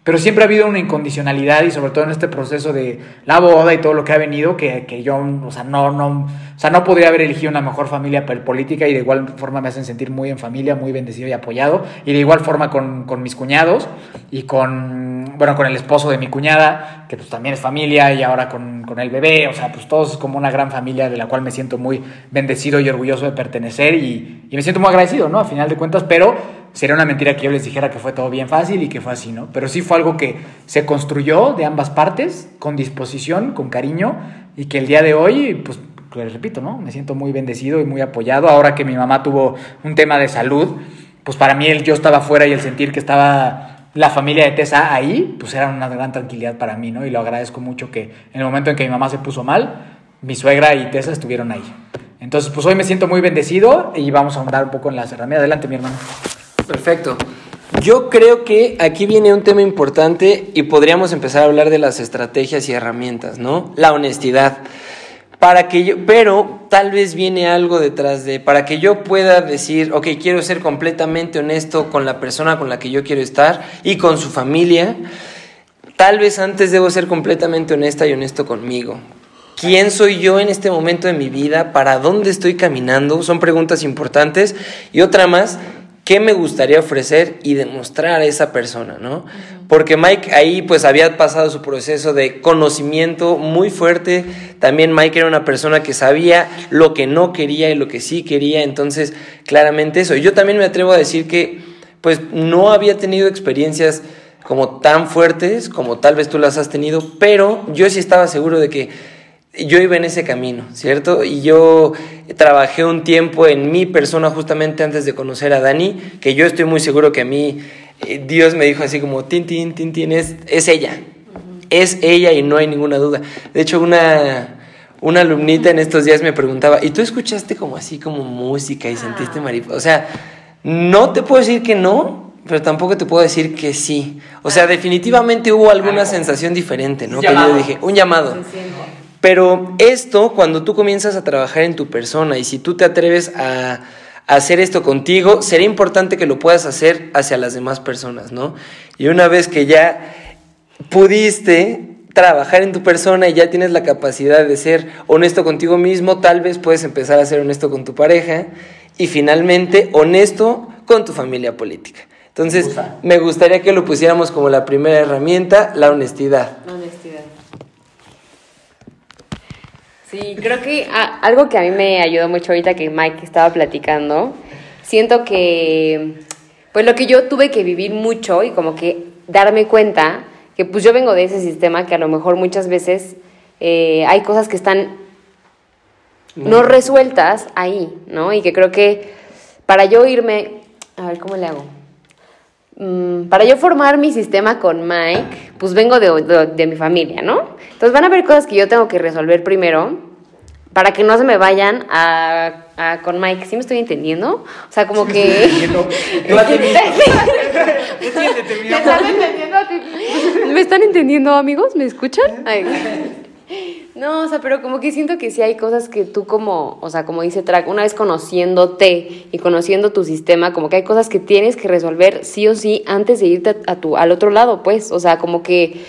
pero siempre ha habido una incondicionalidad y sobre todo en este proceso de la boda y todo lo que ha venido, que, que yo, o sea, no, no, o sea, no podría haber elegido una mejor familia política y de igual forma me hacen sentir muy en familia, muy bendecido y apoyado. Y de igual forma con, con mis cuñados y con, bueno, con el esposo de mi cuñada, que pues también es familia y ahora con, con el bebé, o sea, pues todos como una gran familia de la cual me siento muy bendecido y orgulloso de pertenecer y, y me siento muy agradecido, ¿no? A final de cuentas, pero sería una mentira que yo les dijera que fue todo bien fácil y que fue así, ¿no? Pero sí fue algo que se construyó de ambas partes, con disposición, con cariño, y que el día de hoy, pues, les repito, ¿no? Me siento muy bendecido y muy apoyado. Ahora que mi mamá tuvo un tema de salud, pues para mí el yo estaba fuera y el sentir que estaba la familia de Tessa ahí, pues era una gran tranquilidad para mí, ¿no? Y lo agradezco mucho que en el momento en que mi mamá se puso mal, mi suegra y Tessa estuvieron ahí. Entonces, pues hoy me siento muy bendecido y vamos a andar un poco en la cerradura. Adelante, mi hermano. Perfecto. Yo creo que aquí viene un tema importante y podríamos empezar a hablar de las estrategias y herramientas, ¿no? La honestidad. Para que yo, pero tal vez viene algo detrás de, para que yo pueda decir, ok, quiero ser completamente honesto con la persona con la que yo quiero estar y con su familia, tal vez antes debo ser completamente honesta y honesto conmigo. ¿Quién soy yo en este momento de mi vida? ¿Para dónde estoy caminando? Son preguntas importantes. Y otra más, qué me gustaría ofrecer y demostrar a esa persona, ¿no? Porque Mike ahí pues había pasado su proceso de conocimiento muy fuerte, también Mike era una persona que sabía lo que no quería y lo que sí quería, entonces claramente eso. Y yo también me atrevo a decir que pues no había tenido experiencias como tan fuertes como tal vez tú las has tenido, pero yo sí estaba seguro de que yo iba en ese camino, ¿cierto? Y yo trabajé un tiempo en mi persona justamente antes de conocer a Dani, que yo estoy muy seguro que a mí eh, Dios me dijo así como, tin, tin, tin, tin, es, es ella, es ella y no hay ninguna duda. De hecho, una, una alumnita en estos días me preguntaba, ¿y tú escuchaste como así como música y sentiste ah. mariposa? O sea, no te puedo decir que no, pero tampoco te puedo decir que sí. O sea, definitivamente hubo alguna sensación diferente, ¿no? Que yo dije, un llamado. Pero esto, cuando tú comienzas a trabajar en tu persona y si tú te atreves a, hacer esto contigo, sería importante que lo puedas hacer hacia las demás personas, ¿no? Y una vez que ya pudiste trabajar en tu persona y ya tienes la capacidad de ser honesto contigo mismo, tal vez puedes empezar a ser honesto con tu pareja y finalmente honesto con tu familia política. Entonces, me gustaría que lo pusiéramos como la primera herramienta, la honestidad. Sí, creo que algo que a mí me ayudó mucho ahorita que Mike estaba platicando, siento que, pues lo que yo tuve que vivir mucho y como que darme cuenta que pues yo vengo de ese sistema que a lo mejor muchas veces eh, hay cosas que están no resueltas ahí, ¿no? Y que creo que para yo irme, a ver, ¿cómo le hago? Mm, para yo formar mi sistema con Mike, pues vengo de, mi familia, ¿no? Entonces van a haber cosas que yo tengo que resolver primero para que no se me vayan a, con Mike. ¿Sí me estoy entendiendo? O sea, como que... ¿Me están entendiendo, amigos? ¿Me escuchan? Ay. No, o sea, pero como que siento que sí hay cosas que tú como, o sea, como dice Track, una vez conociéndote y conociendo tu sistema, como que hay cosas que tienes que resolver sí o sí antes de irte a, tu, al otro lado, pues, o sea, como que,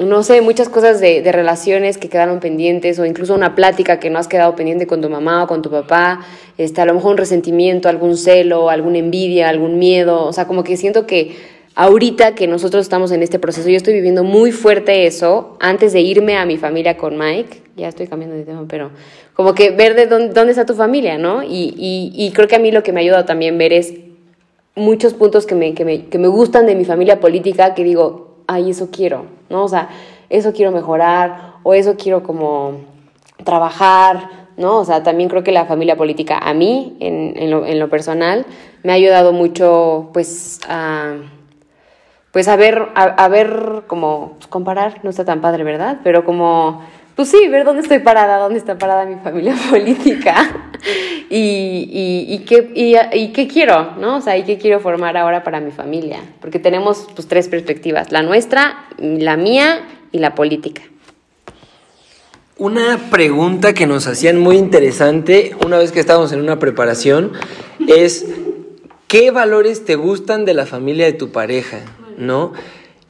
no sé, muchas cosas de, de, relaciones que quedaron pendientes o incluso una plática que no has quedado pendiente con tu mamá o con tu papá, este, a lo mejor un resentimiento, algún celo, alguna envidia, algún miedo, o sea, como que siento que ahorita que nosotros estamos en este proceso, yo estoy viviendo muy fuerte eso antes de irme a mi familia con Mike. Ya estoy cambiando de tema, pero como que ver de dónde, dónde está tu familia, ¿no? Y, y, creo que a mí lo que me ha ayudado también ver es muchos puntos que me, que, me, que me gustan de mi familia política que digo, ay, eso quiero, ¿no? O sea, eso quiero mejorar o eso quiero como trabajar, ¿no? O sea, también creo que la familia política a mí, en, en, lo, en lo personal, me ha ayudado mucho, pues, a pues a ver, a, ver, como pues, comparar, no está tan padre, ¿verdad? Pero como, pues sí, ver dónde estoy parada, dónde está parada mi familia política y, y, y, qué, y, qué quiero, ¿no? O sea, y qué quiero formar ahora para mi familia. Porque tenemos pues tres perspectivas, la nuestra, la mía y la política. Una pregunta que nos hacían muy interesante una vez que estábamos en una preparación es, ¿qué valores te gustan de la familia de tu pareja? ¿No?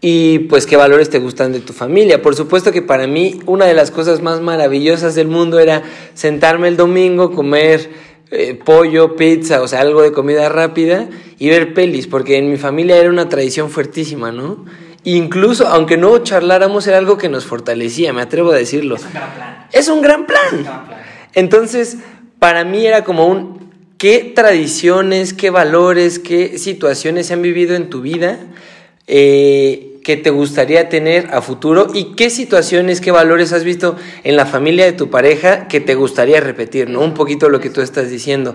Y pues qué valores te gustan de tu familia. Por supuesto que para mí una de las cosas más maravillosas del mundo era sentarme el domingo, comer eh, pollo, pizza, o sea, algo de comida rápida y ver pelis, porque en mi familia era una tradición fuertísima, ¿no? Incluso, aunque no charláramos, era algo que nos fortalecía, me atrevo a decirlo. Es un gran plan. Es un gran plan. Entonces, para mí era como un, ¿qué tradiciones, qué valores, qué situaciones se han vivido en tu vida? Eh, que te gustaría tener a futuro y qué situaciones, qué valores has visto en la familia de tu pareja que te gustaría repetir, ¿no? Un poquito lo que tú estás diciendo.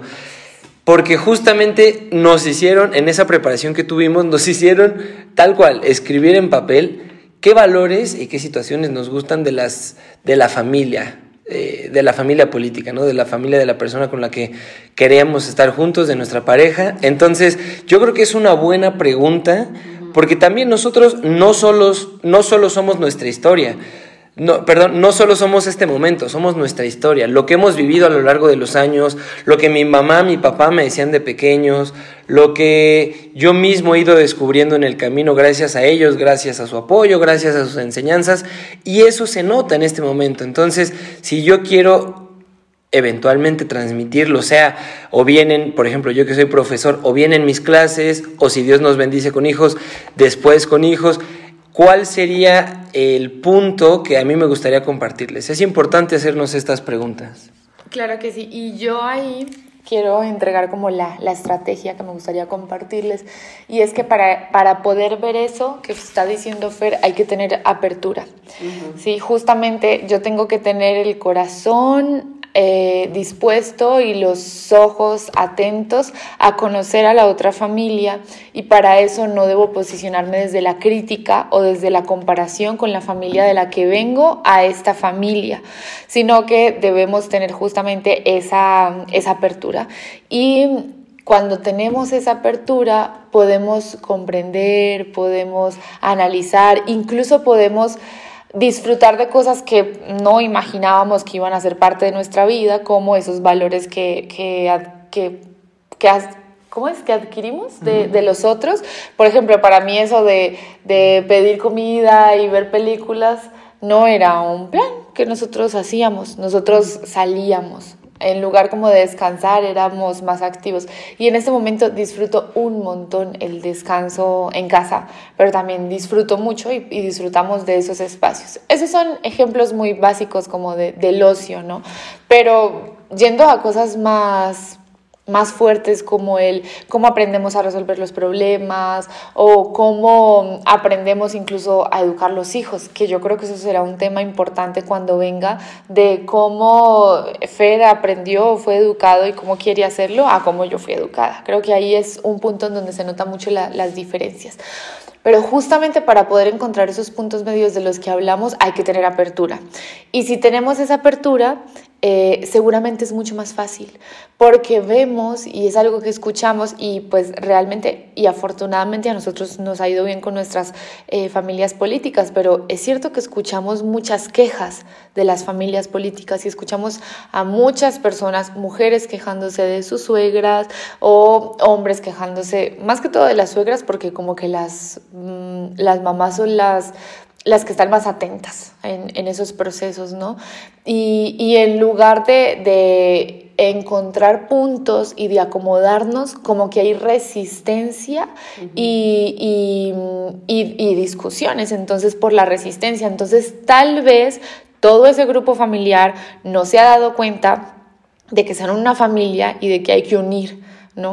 Porque justamente nos hicieron, en esa preparación que tuvimos, nos hicieron tal cual, escribir en papel qué valores y qué situaciones nos gustan de, las, de la familia, eh, de la familia política, ¿no? De la familia de la persona con la que queríamos estar juntos, de nuestra pareja. Entonces, yo creo que es una buena pregunta porque también nosotros no, solos, no solo somos nuestra historia, no, perdón, no solo somos este momento, somos nuestra historia, lo que hemos vivido a lo largo de los años, lo que mi mamá, mi papá me decían de pequeños, lo que yo mismo he ido descubriendo en el camino gracias a ellos, gracias a su apoyo, gracias a sus enseñanzas, y eso se nota en este momento. Entonces, si yo quiero eventualmente transmitirlo, o sea, o vienen, por ejemplo, yo que soy profesor, o vienen mis clases, o si Dios nos bendice con hijos, después con hijos, ¿cuál sería el punto que a mí me gustaría compartirles? Es importante hacernos estas preguntas. Claro que sí, y yo ahí quiero entregar como la, la, estrategia que me gustaría compartirles. Y es que para, para poder ver eso que está diciendo Fer, hay que tener apertura. Sí, justamente yo tengo que tener el corazón eh, dispuesto y los ojos atentos a conocer a la otra familia y para eso no debo posicionarme desde la crítica o desde la comparación con la familia de la que vengo a esta familia, sino que debemos tener justamente esa, esa apertura. Y cuando tenemos esa apertura podemos comprender, podemos analizar, incluso podemos disfrutar de cosas que no imaginábamos que iban a ser parte de nuestra vida, como esos valores que, que, que, que ¿cómo es? que adquirimos de, de, los otros. Por ejemplo, para mí eso de, de pedir comida y ver películas no era un plan que nosotros hacíamos, nosotros salíamos en lugar como de descansar, éramos más activos. Y en este momento disfruto un montón el descanso en casa, pero también disfruto mucho y, disfrutamos de esos espacios. Esos son ejemplos muy básicos como de, del ocio, ¿no? Pero yendo a cosas más más fuertes como el cómo aprendemos a resolver los problemas o cómo aprendemos incluso a educar los hijos, que yo creo que eso será un tema importante cuando venga de cómo Fer aprendió, fue educado y cómo quiere hacerlo a cómo yo fui educada. Creo que ahí es un punto en donde se nota mucho las diferencias. Pero justamente para poder encontrar esos puntos medios de los que hablamos hay que tener apertura. Y si tenemos esa apertura, eh, seguramente es mucho más fácil, porque vemos y es algo que escuchamos y pues realmente y afortunadamente a nosotros nos ha ido bien con nuestras eh, familias políticas, pero es cierto que escuchamos muchas quejas de las familias políticas y escuchamos a muchas personas, mujeres quejándose de sus suegras o hombres quejándose, más que todo de las suegras, porque como que las, mm, las mamás son las las que están más atentas en, esos procesos, ¿no? Y, en lugar de, encontrar puntos y de acomodarnos, como que hay resistencia y, y, discusiones, entonces por la resistencia. Entonces tal vez todo ese grupo familiar no se ha dado cuenta de que son una familia y de que hay que unir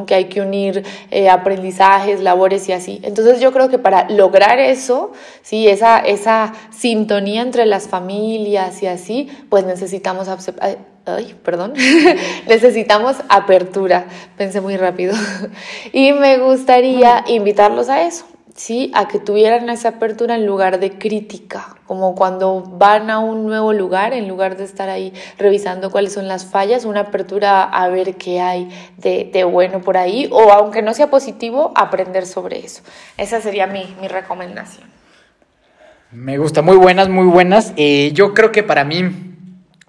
que hay que unir eh, aprendizajes, labores y así. Entonces yo creo que para lograr eso, ¿sí? esa, esa sintonía entre las familias y así, pues necesitamos... Ay, perdón, necesitamos apertura, pensé muy rápido. y me gustaría invitarlos a eso, ¿sí? A que tuvieran esa apertura en lugar de crítica, como cuando van a un nuevo lugar, en lugar de estar ahí revisando cuáles son las fallas, una apertura a ver qué hay de, de bueno por ahí, o aunque no sea positivo, aprender sobre eso. Esa sería mi, mi recomendación. Me gusta, muy buenas, muy buenas. Eh, yo creo que para mí,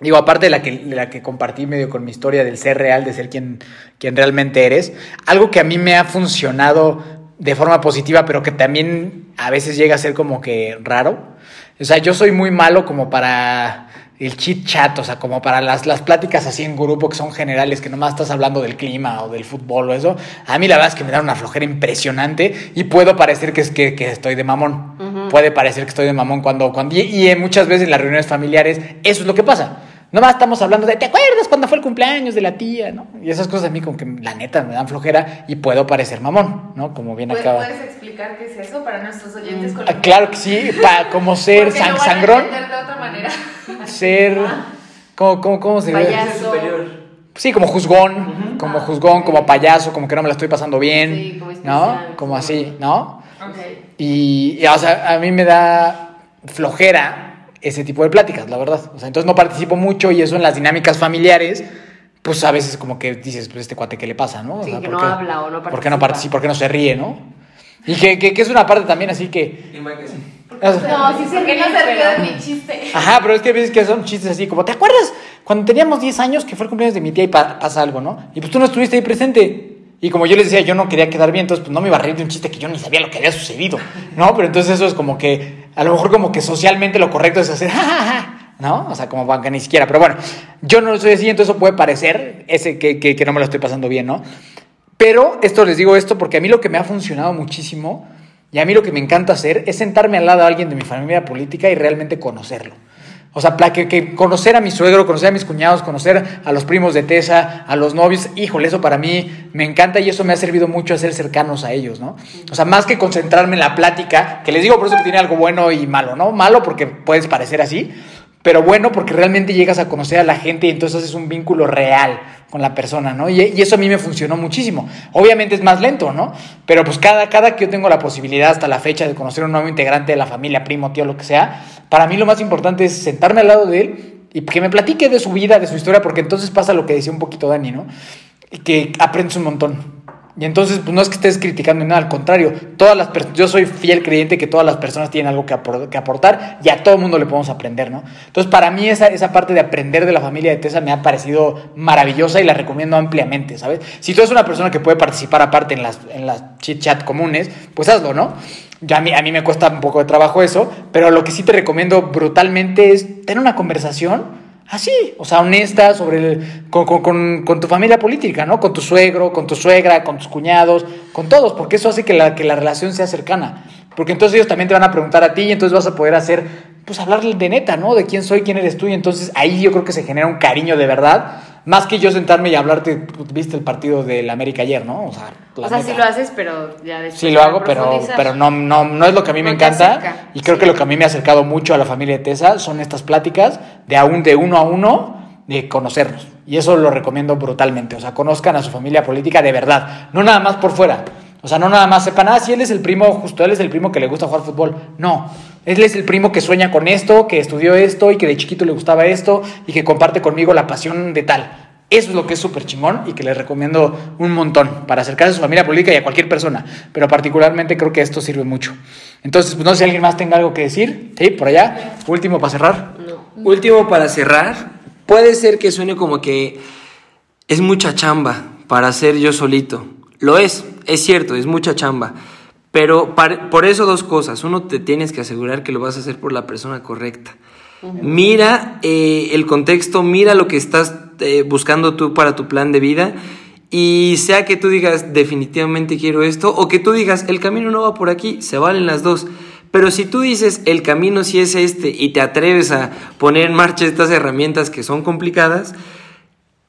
digo, aparte de la, que, la que compartí medio con mi historia del ser real, de ser quien, quien realmente eres, algo que a mí me ha funcionado de forma positiva, pero que también a veces llega a ser como que raro. O sea, yo soy muy malo como para el chit chat, o sea, como para las, las pláticas así en grupo que son generales, que nomás estás hablando del clima o del fútbol o eso. A mí la verdad es que me da una flojera impresionante y puedo parecer que, es, que, que estoy de mamón. Puede parecer que estoy de mamón cuando... cuando y, y muchas veces en las reuniones familiares eso es lo que pasa Nomás estamos hablando de, ¿te acuerdas cuando fue el cumpleaños de la tía? ¿no? Y esas cosas a mí como que la neta me dan flojera y puedo parecer mamón, ¿no? Como bien acaba. ¿Puedes explicar qué es eso para nuestros oyentes? Ah, claro que sí, para como ser sang sangrón. de otra manera. Ser, ¿cómo, cómo, cómo se Payaso. superior. Sí, como juzgón, como juzgón, como payaso, como que no me la estoy pasando bien, sí, como ¿no? Como así, ¿no? Okay. Y, y, o sea, a mí me da flojera ese tipo de pláticas, la verdad. O sea, entonces no participo mucho y eso en las dinámicas familiares, pues a veces como que dices, pues este cuate, ¿qué le pasa, no? Sí, que no habla o no participa. ¿Por qué no participa? ¿Por qué no se ríe, no? Y que, que, que es una parte también así que... no, sí se ríe, no se ríe de mi chiste. Ajá, pero es que veces que son chistes así como, ¿te acuerdas cuando teníamos 10 años que fue el cumpleaños de mi tía y pasa algo, no? Y pues tú no estuviste ahí presente. Y como yo les decía, yo no quería quedar bien, entonces pues no me iba a reír de un chiste que yo ni sabía lo que había sucedido, ¿no? Pero entonces eso es como que, a lo mejor como que socialmente lo correcto es hacer, ¿no? O sea, como banca ni siquiera. Pero bueno, yo no lo así, entonces eso puede parecer ese que, que, que no me lo estoy pasando bien, ¿no? Pero esto les digo esto porque a mí lo que me ha funcionado muchísimo y a mí lo que me encanta hacer es sentarme al lado de alguien de mi familia política y realmente conocerlo. O sea, que, conocer a mi suegro, conocer a mis cuñados, conocer a los primos de Tessa, a los novios, híjole, eso para mí me encanta y eso me ha servido mucho a ser cercanos a ellos, ¿no? O sea, más que concentrarme en la plática, que les digo por eso que tiene algo bueno y malo, ¿no? Malo porque puedes parecer así, pero bueno porque realmente llegas a conocer a la gente y entonces haces un vínculo real con la persona, ¿no? Y, eso a mí me funcionó muchísimo. Obviamente es más lento, ¿no? Pero pues cada, cada que yo tengo la posibilidad hasta la fecha de conocer a un nuevo integrante de la familia, primo, tío, lo que sea, para mí lo más importante es sentarme al lado de él y que me platique de su vida, de su historia, porque entonces pasa lo que decía un poquito Dani, ¿no? Que aprendes un montón. Y entonces, pues no es que estés criticando nada, al contrario, todas las yo soy fiel creyente que todas las personas tienen algo que, aportar y a todo mundo le podemos aprender, ¿no? Entonces, para mí esa, esa parte de aprender de la familia de Tessa me ha parecido maravillosa y la recomiendo ampliamente, ¿sabes? Si tú eres una persona que puede participar aparte en las, en las chit chat comunes, pues hazlo, ¿no? Ya a mí, a mí me cuesta un poco de trabajo eso, pero lo que sí te recomiendo brutalmente es tener una conversación así, o sea, honesta sobre el, con, con, con, tu familia política, ¿no? Con tu suegro, con tu suegra, con tus cuñados, con todos, porque eso hace que la, que la relación sea cercana. Porque entonces ellos también te van a preguntar a ti y entonces vas a poder hacer, pues hablar de neta, ¿no? De quién soy, quién eres tú y entonces ahí yo creo que se genera un cariño de verdad más que yo sentarme y hablarte, viste el partido del América ayer, ¿no? O sea, o sea sí lo haces, pero ya después. Sí lo hago, pero, pero no, no, no es lo que a mí me encanta. Y creo que lo que a mí me ha acercado mucho a la familia de Tessa son estas pláticas de aún de uno a uno de conocernos. Y eso lo recomiendo brutalmente. O sea, conozcan a su familia política de verdad. No nada más por fuera. O sea, no nada más sepan, ah, sí, él es el primo, justo él es el primo que le gusta jugar fútbol. No, él es el primo que sueña con esto, que estudió esto y que de chiquito le gustaba esto y que comparte conmigo la pasión de tal. Eso es lo que es súper chingón y que les recomiendo un montón para acercarse a su familia política y a cualquier persona. Pero particularmente creo que esto sirve mucho. Entonces, pues no sé si alguien más tenga algo que decir. Sí, por allá. Último para cerrar. Último para cerrar. Puede ser que suene como que es mucha chamba para hacer yo solito. Lo es, es cierto, es mucha chamba. Pero por eso dos cosas. Uno, te tienes que asegurar que lo vas a hacer por la persona correcta. Mira eh, el contexto, mira lo que estás eh, buscando tú para tu plan de vida y sea que tú digas definitivamente quiero esto o que tú digas el camino no va por aquí, se valen las dos. Pero si tú dices el camino sí es este y te atreves a poner en marcha estas herramientas que son complicadas,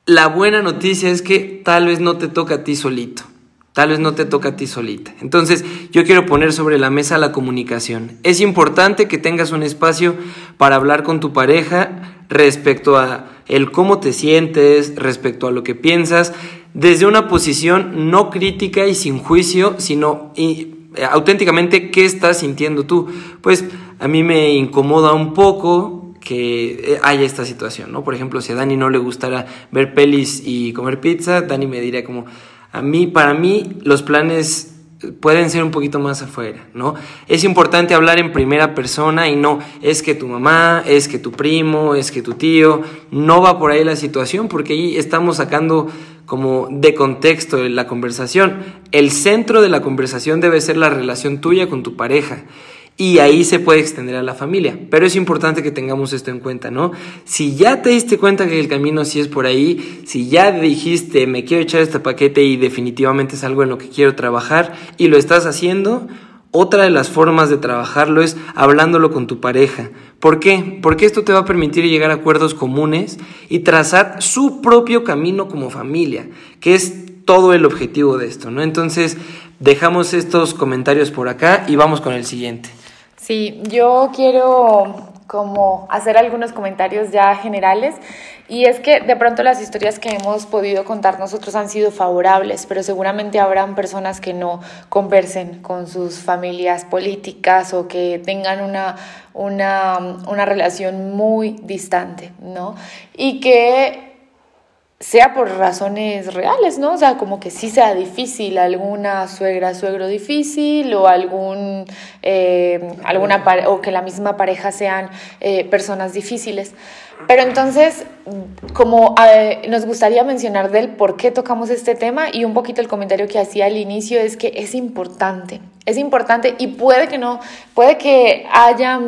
la buena noticia es que tal vez no te toca a ti solito. Tal vez no te toca a ti solita. Entonces, yo quiero poner sobre la mesa la comunicación. Es importante que tengas un espacio para hablar con tu pareja respecto a el cómo te sientes, respecto a lo que piensas, desde una posición no crítica y sin juicio, sino eh, auténticamente qué estás sintiendo tú. Pues a mí me incomoda un poco que eh, haya esta situación, ¿no? Por ejemplo, si a Dani no le gustara ver pelis y comer pizza, Dani me diría como, a mí, para mí, los planes pueden ser un poquito más afuera, ¿no? Es importante hablar en primera persona y no es que tu mamá, es que tu primo, es que tu tío, no va por ahí la situación porque ahí estamos sacando como de contexto la conversación. El centro de la conversación debe ser la relación tuya con tu pareja y ahí se puede extender a la familia. Pero es importante que tengamos esto en cuenta, ¿no? Si ya te diste cuenta que el camino sí es por ahí, si ya dijiste, me quiero echar este paquete y definitivamente es algo en lo que quiero trabajar y lo estás haciendo, otra de las formas de trabajarlo es hablándolo con tu pareja. ¿Por qué? Porque esto te va a permitir llegar a acuerdos comunes y trazar su propio camino como familia, que es todo el objetivo de esto, ¿no? Entonces, dejamos estos comentarios por acá y vamos con el siguiente. Sí, yo quiero como hacer algunos comentarios ya generales y es que de pronto las historias que hemos podido contar nosotros han sido favorables, pero seguramente habrán personas que no conversen con sus familias políticas o que tengan una, una, una relación muy distante, ¿no? Y que sea por razones reales, ¿no? O sea, como que sí sea difícil, alguna suegra, suegro difícil, o algún, eh, alguna o que la misma pareja sean eh, personas difíciles. Pero entonces, como eh, nos gustaría mencionar del por qué tocamos este tema y un poquito el comentario que hacía al inicio es que es importante, es importante y puede que no, puede que haya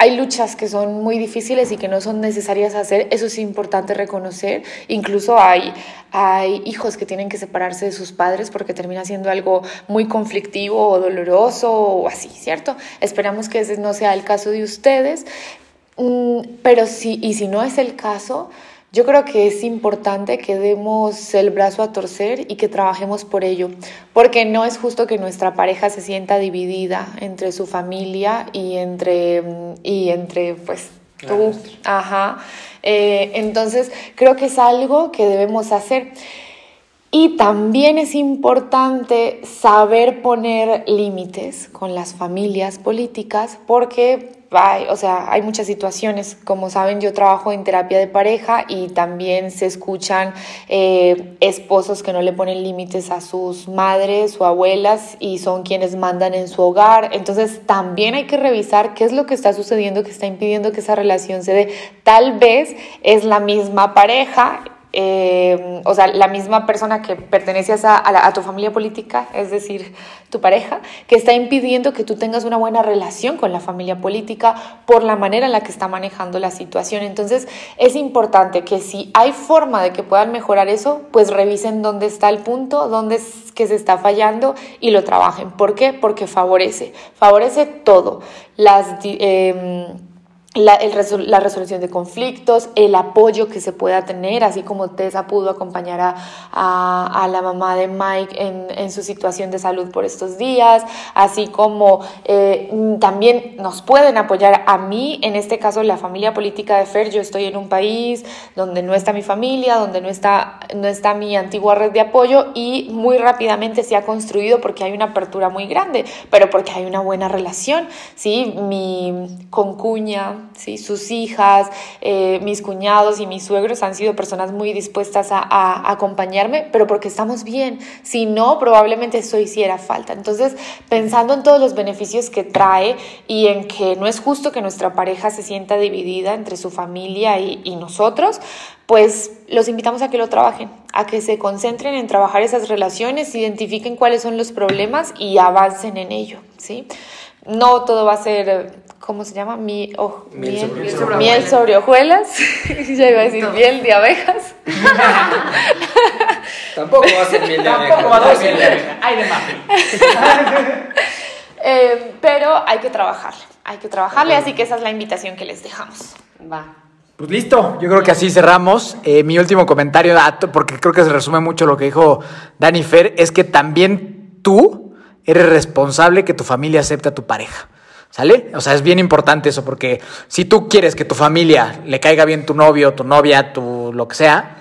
hay luchas que son muy difíciles y que no son necesarias hacer, eso es importante reconocer. Incluso hay, hay hijos que tienen que separarse de sus padres porque termina siendo algo muy conflictivo o doloroso o así, ¿cierto? Esperamos que ese no sea el caso de ustedes, mm, pero sí, y si no es el caso, yo creo que es importante que demos el brazo a torcer y que trabajemos por ello, porque no es justo que nuestra pareja se sienta dividida entre su familia y entre, y entre pues, tú. Ajá. Eh, entonces, creo que es algo que debemos hacer. Y también es importante saber poner límites con las familias políticas porque hay, o sea, hay muchas situaciones. Como saben, yo trabajo en terapia de pareja y también se escuchan eh, esposos que no le ponen límites a sus madres o abuelas y son quienes mandan en su hogar. Entonces, también hay que revisar qué es lo que está sucediendo que está impidiendo que esa relación se dé. Tal vez es la misma pareja eh, o sea, la misma persona que pertenece a, a, tu familia política, es decir, tu pareja, que está impidiendo que tú tengas una buena relación con la familia política por la manera en la que está manejando la situación. Entonces, es importante que si hay forma de que puedan mejorar eso, pues revisen dónde está el punto, dónde es que se está fallando y lo trabajen. ¿Por qué? Porque favorece, favorece todo. Las... Eh, la, la, resolución de conflictos, el apoyo que se pueda tener, así como Tessa pudo acompañar a, a, la mamá de Mike en, en, su situación de salud por estos días, así como eh, también nos pueden apoyar a mí, en este caso la familia política de Fer, yo estoy en un país donde no está mi familia, donde no está, no está mi antigua red de apoyo y muy rápidamente se ha construido porque hay una apertura muy grande, pero porque hay una buena relación, ¿sí? Mi concuña, ¿sí? sus hijas, eh, mis cuñados y mis suegros han sido personas muy dispuestas a, acompañarme, pero porque estamos bien. Si no, probablemente eso hiciera falta. Entonces, pensando en todos los beneficios que trae y en que no es justo que nuestra pareja se sienta dividida entre su familia y, y nosotros, pues los invitamos a que lo trabajen, a que se concentren en trabajar esas relaciones, identifiquen cuáles son los problemas y avancen en ello, ¿sí? No todo va a ser ¿cómo se llama? Mi, oh, miel, miel, sobre, hojuelas. ya iba a decir miel de abejas. Tampoco va a ser miel de abejas. Tampoco va a ser miel de abejas. Hay de eh, pero hay que trabajarle, hay que trabajarle, así que esa es la invitación que les dejamos. Va. Pues listo, yo creo que así cerramos. Eh, mi último comentario, porque creo que se resume mucho lo que dijo Dani Fer, es que también tú eres responsable que tu familia acepte a tu pareja. ¿Sale? O sea, es bien importante eso, porque si tú quieres que tu familia le caiga bien tu novio, tu novia, tu lo que sea,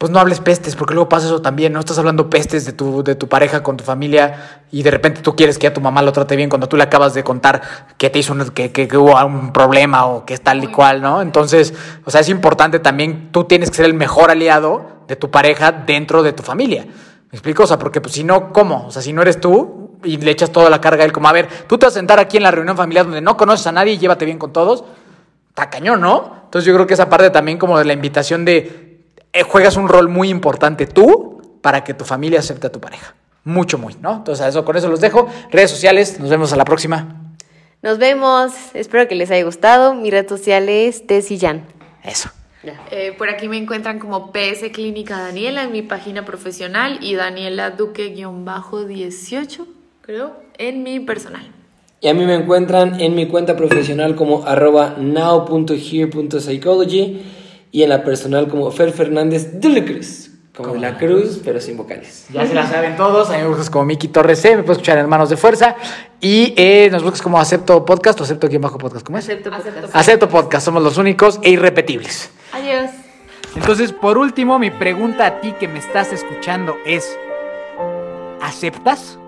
pues no hables pestes, porque luego pasa eso también, ¿no? Estás hablando pestes de tu, de tu pareja con tu familia y de repente tú quieres que a tu mamá lo trate bien cuando tú le acabas de contar que te hizo que, que, hubo un problema o que es tal y cual, ¿no? Entonces, o sea, es importante también, tú tienes que ser el mejor aliado de tu pareja dentro de tu familia. ¿Me explico? O sea, porque pues si no, ¿cómo? O sea, si no eres tú, y le echas toda la carga a él, como, a ver, tú te vas a sentar aquí en la reunión familiar donde no conoces a nadie y llévate bien con todos. Está cañón, ¿no? Entonces yo creo que esa parte también como de la invitación de eh, juegas un rol muy importante tú para que tu familia acepte a tu pareja. Mucho, muy, ¿no? Entonces eso, con eso los dejo. Redes sociales, nos vemos a la próxima. Nos vemos, espero que les haya gustado. Mi red social es Jan. Eso. Eh, por aquí me encuentran como PS Clínica Daniela en mi página profesional y Daniela Duque-18 creo, en mi personal. Y a mí me encuentran en mi cuenta profesional como arroba now.here.psychology y en la personal como Fer Fernández de la Cruz. Como de la Cruz, pero sin vocales. Ya se la saben todos. A mí me buscas como Miki Torres C. Me puedes escuchar en Hermanos de Fuerza. Y eh, nos buscas como Acepto Podcast o Acepto aquí bajo podcast. ¿Cómo es? Acepto Podcast. Acepto Podcast. Somos los únicos e irrepetibles. Adiós. Entonces, por último, mi pregunta a ti que me estás escuchando es: ¿aceptas?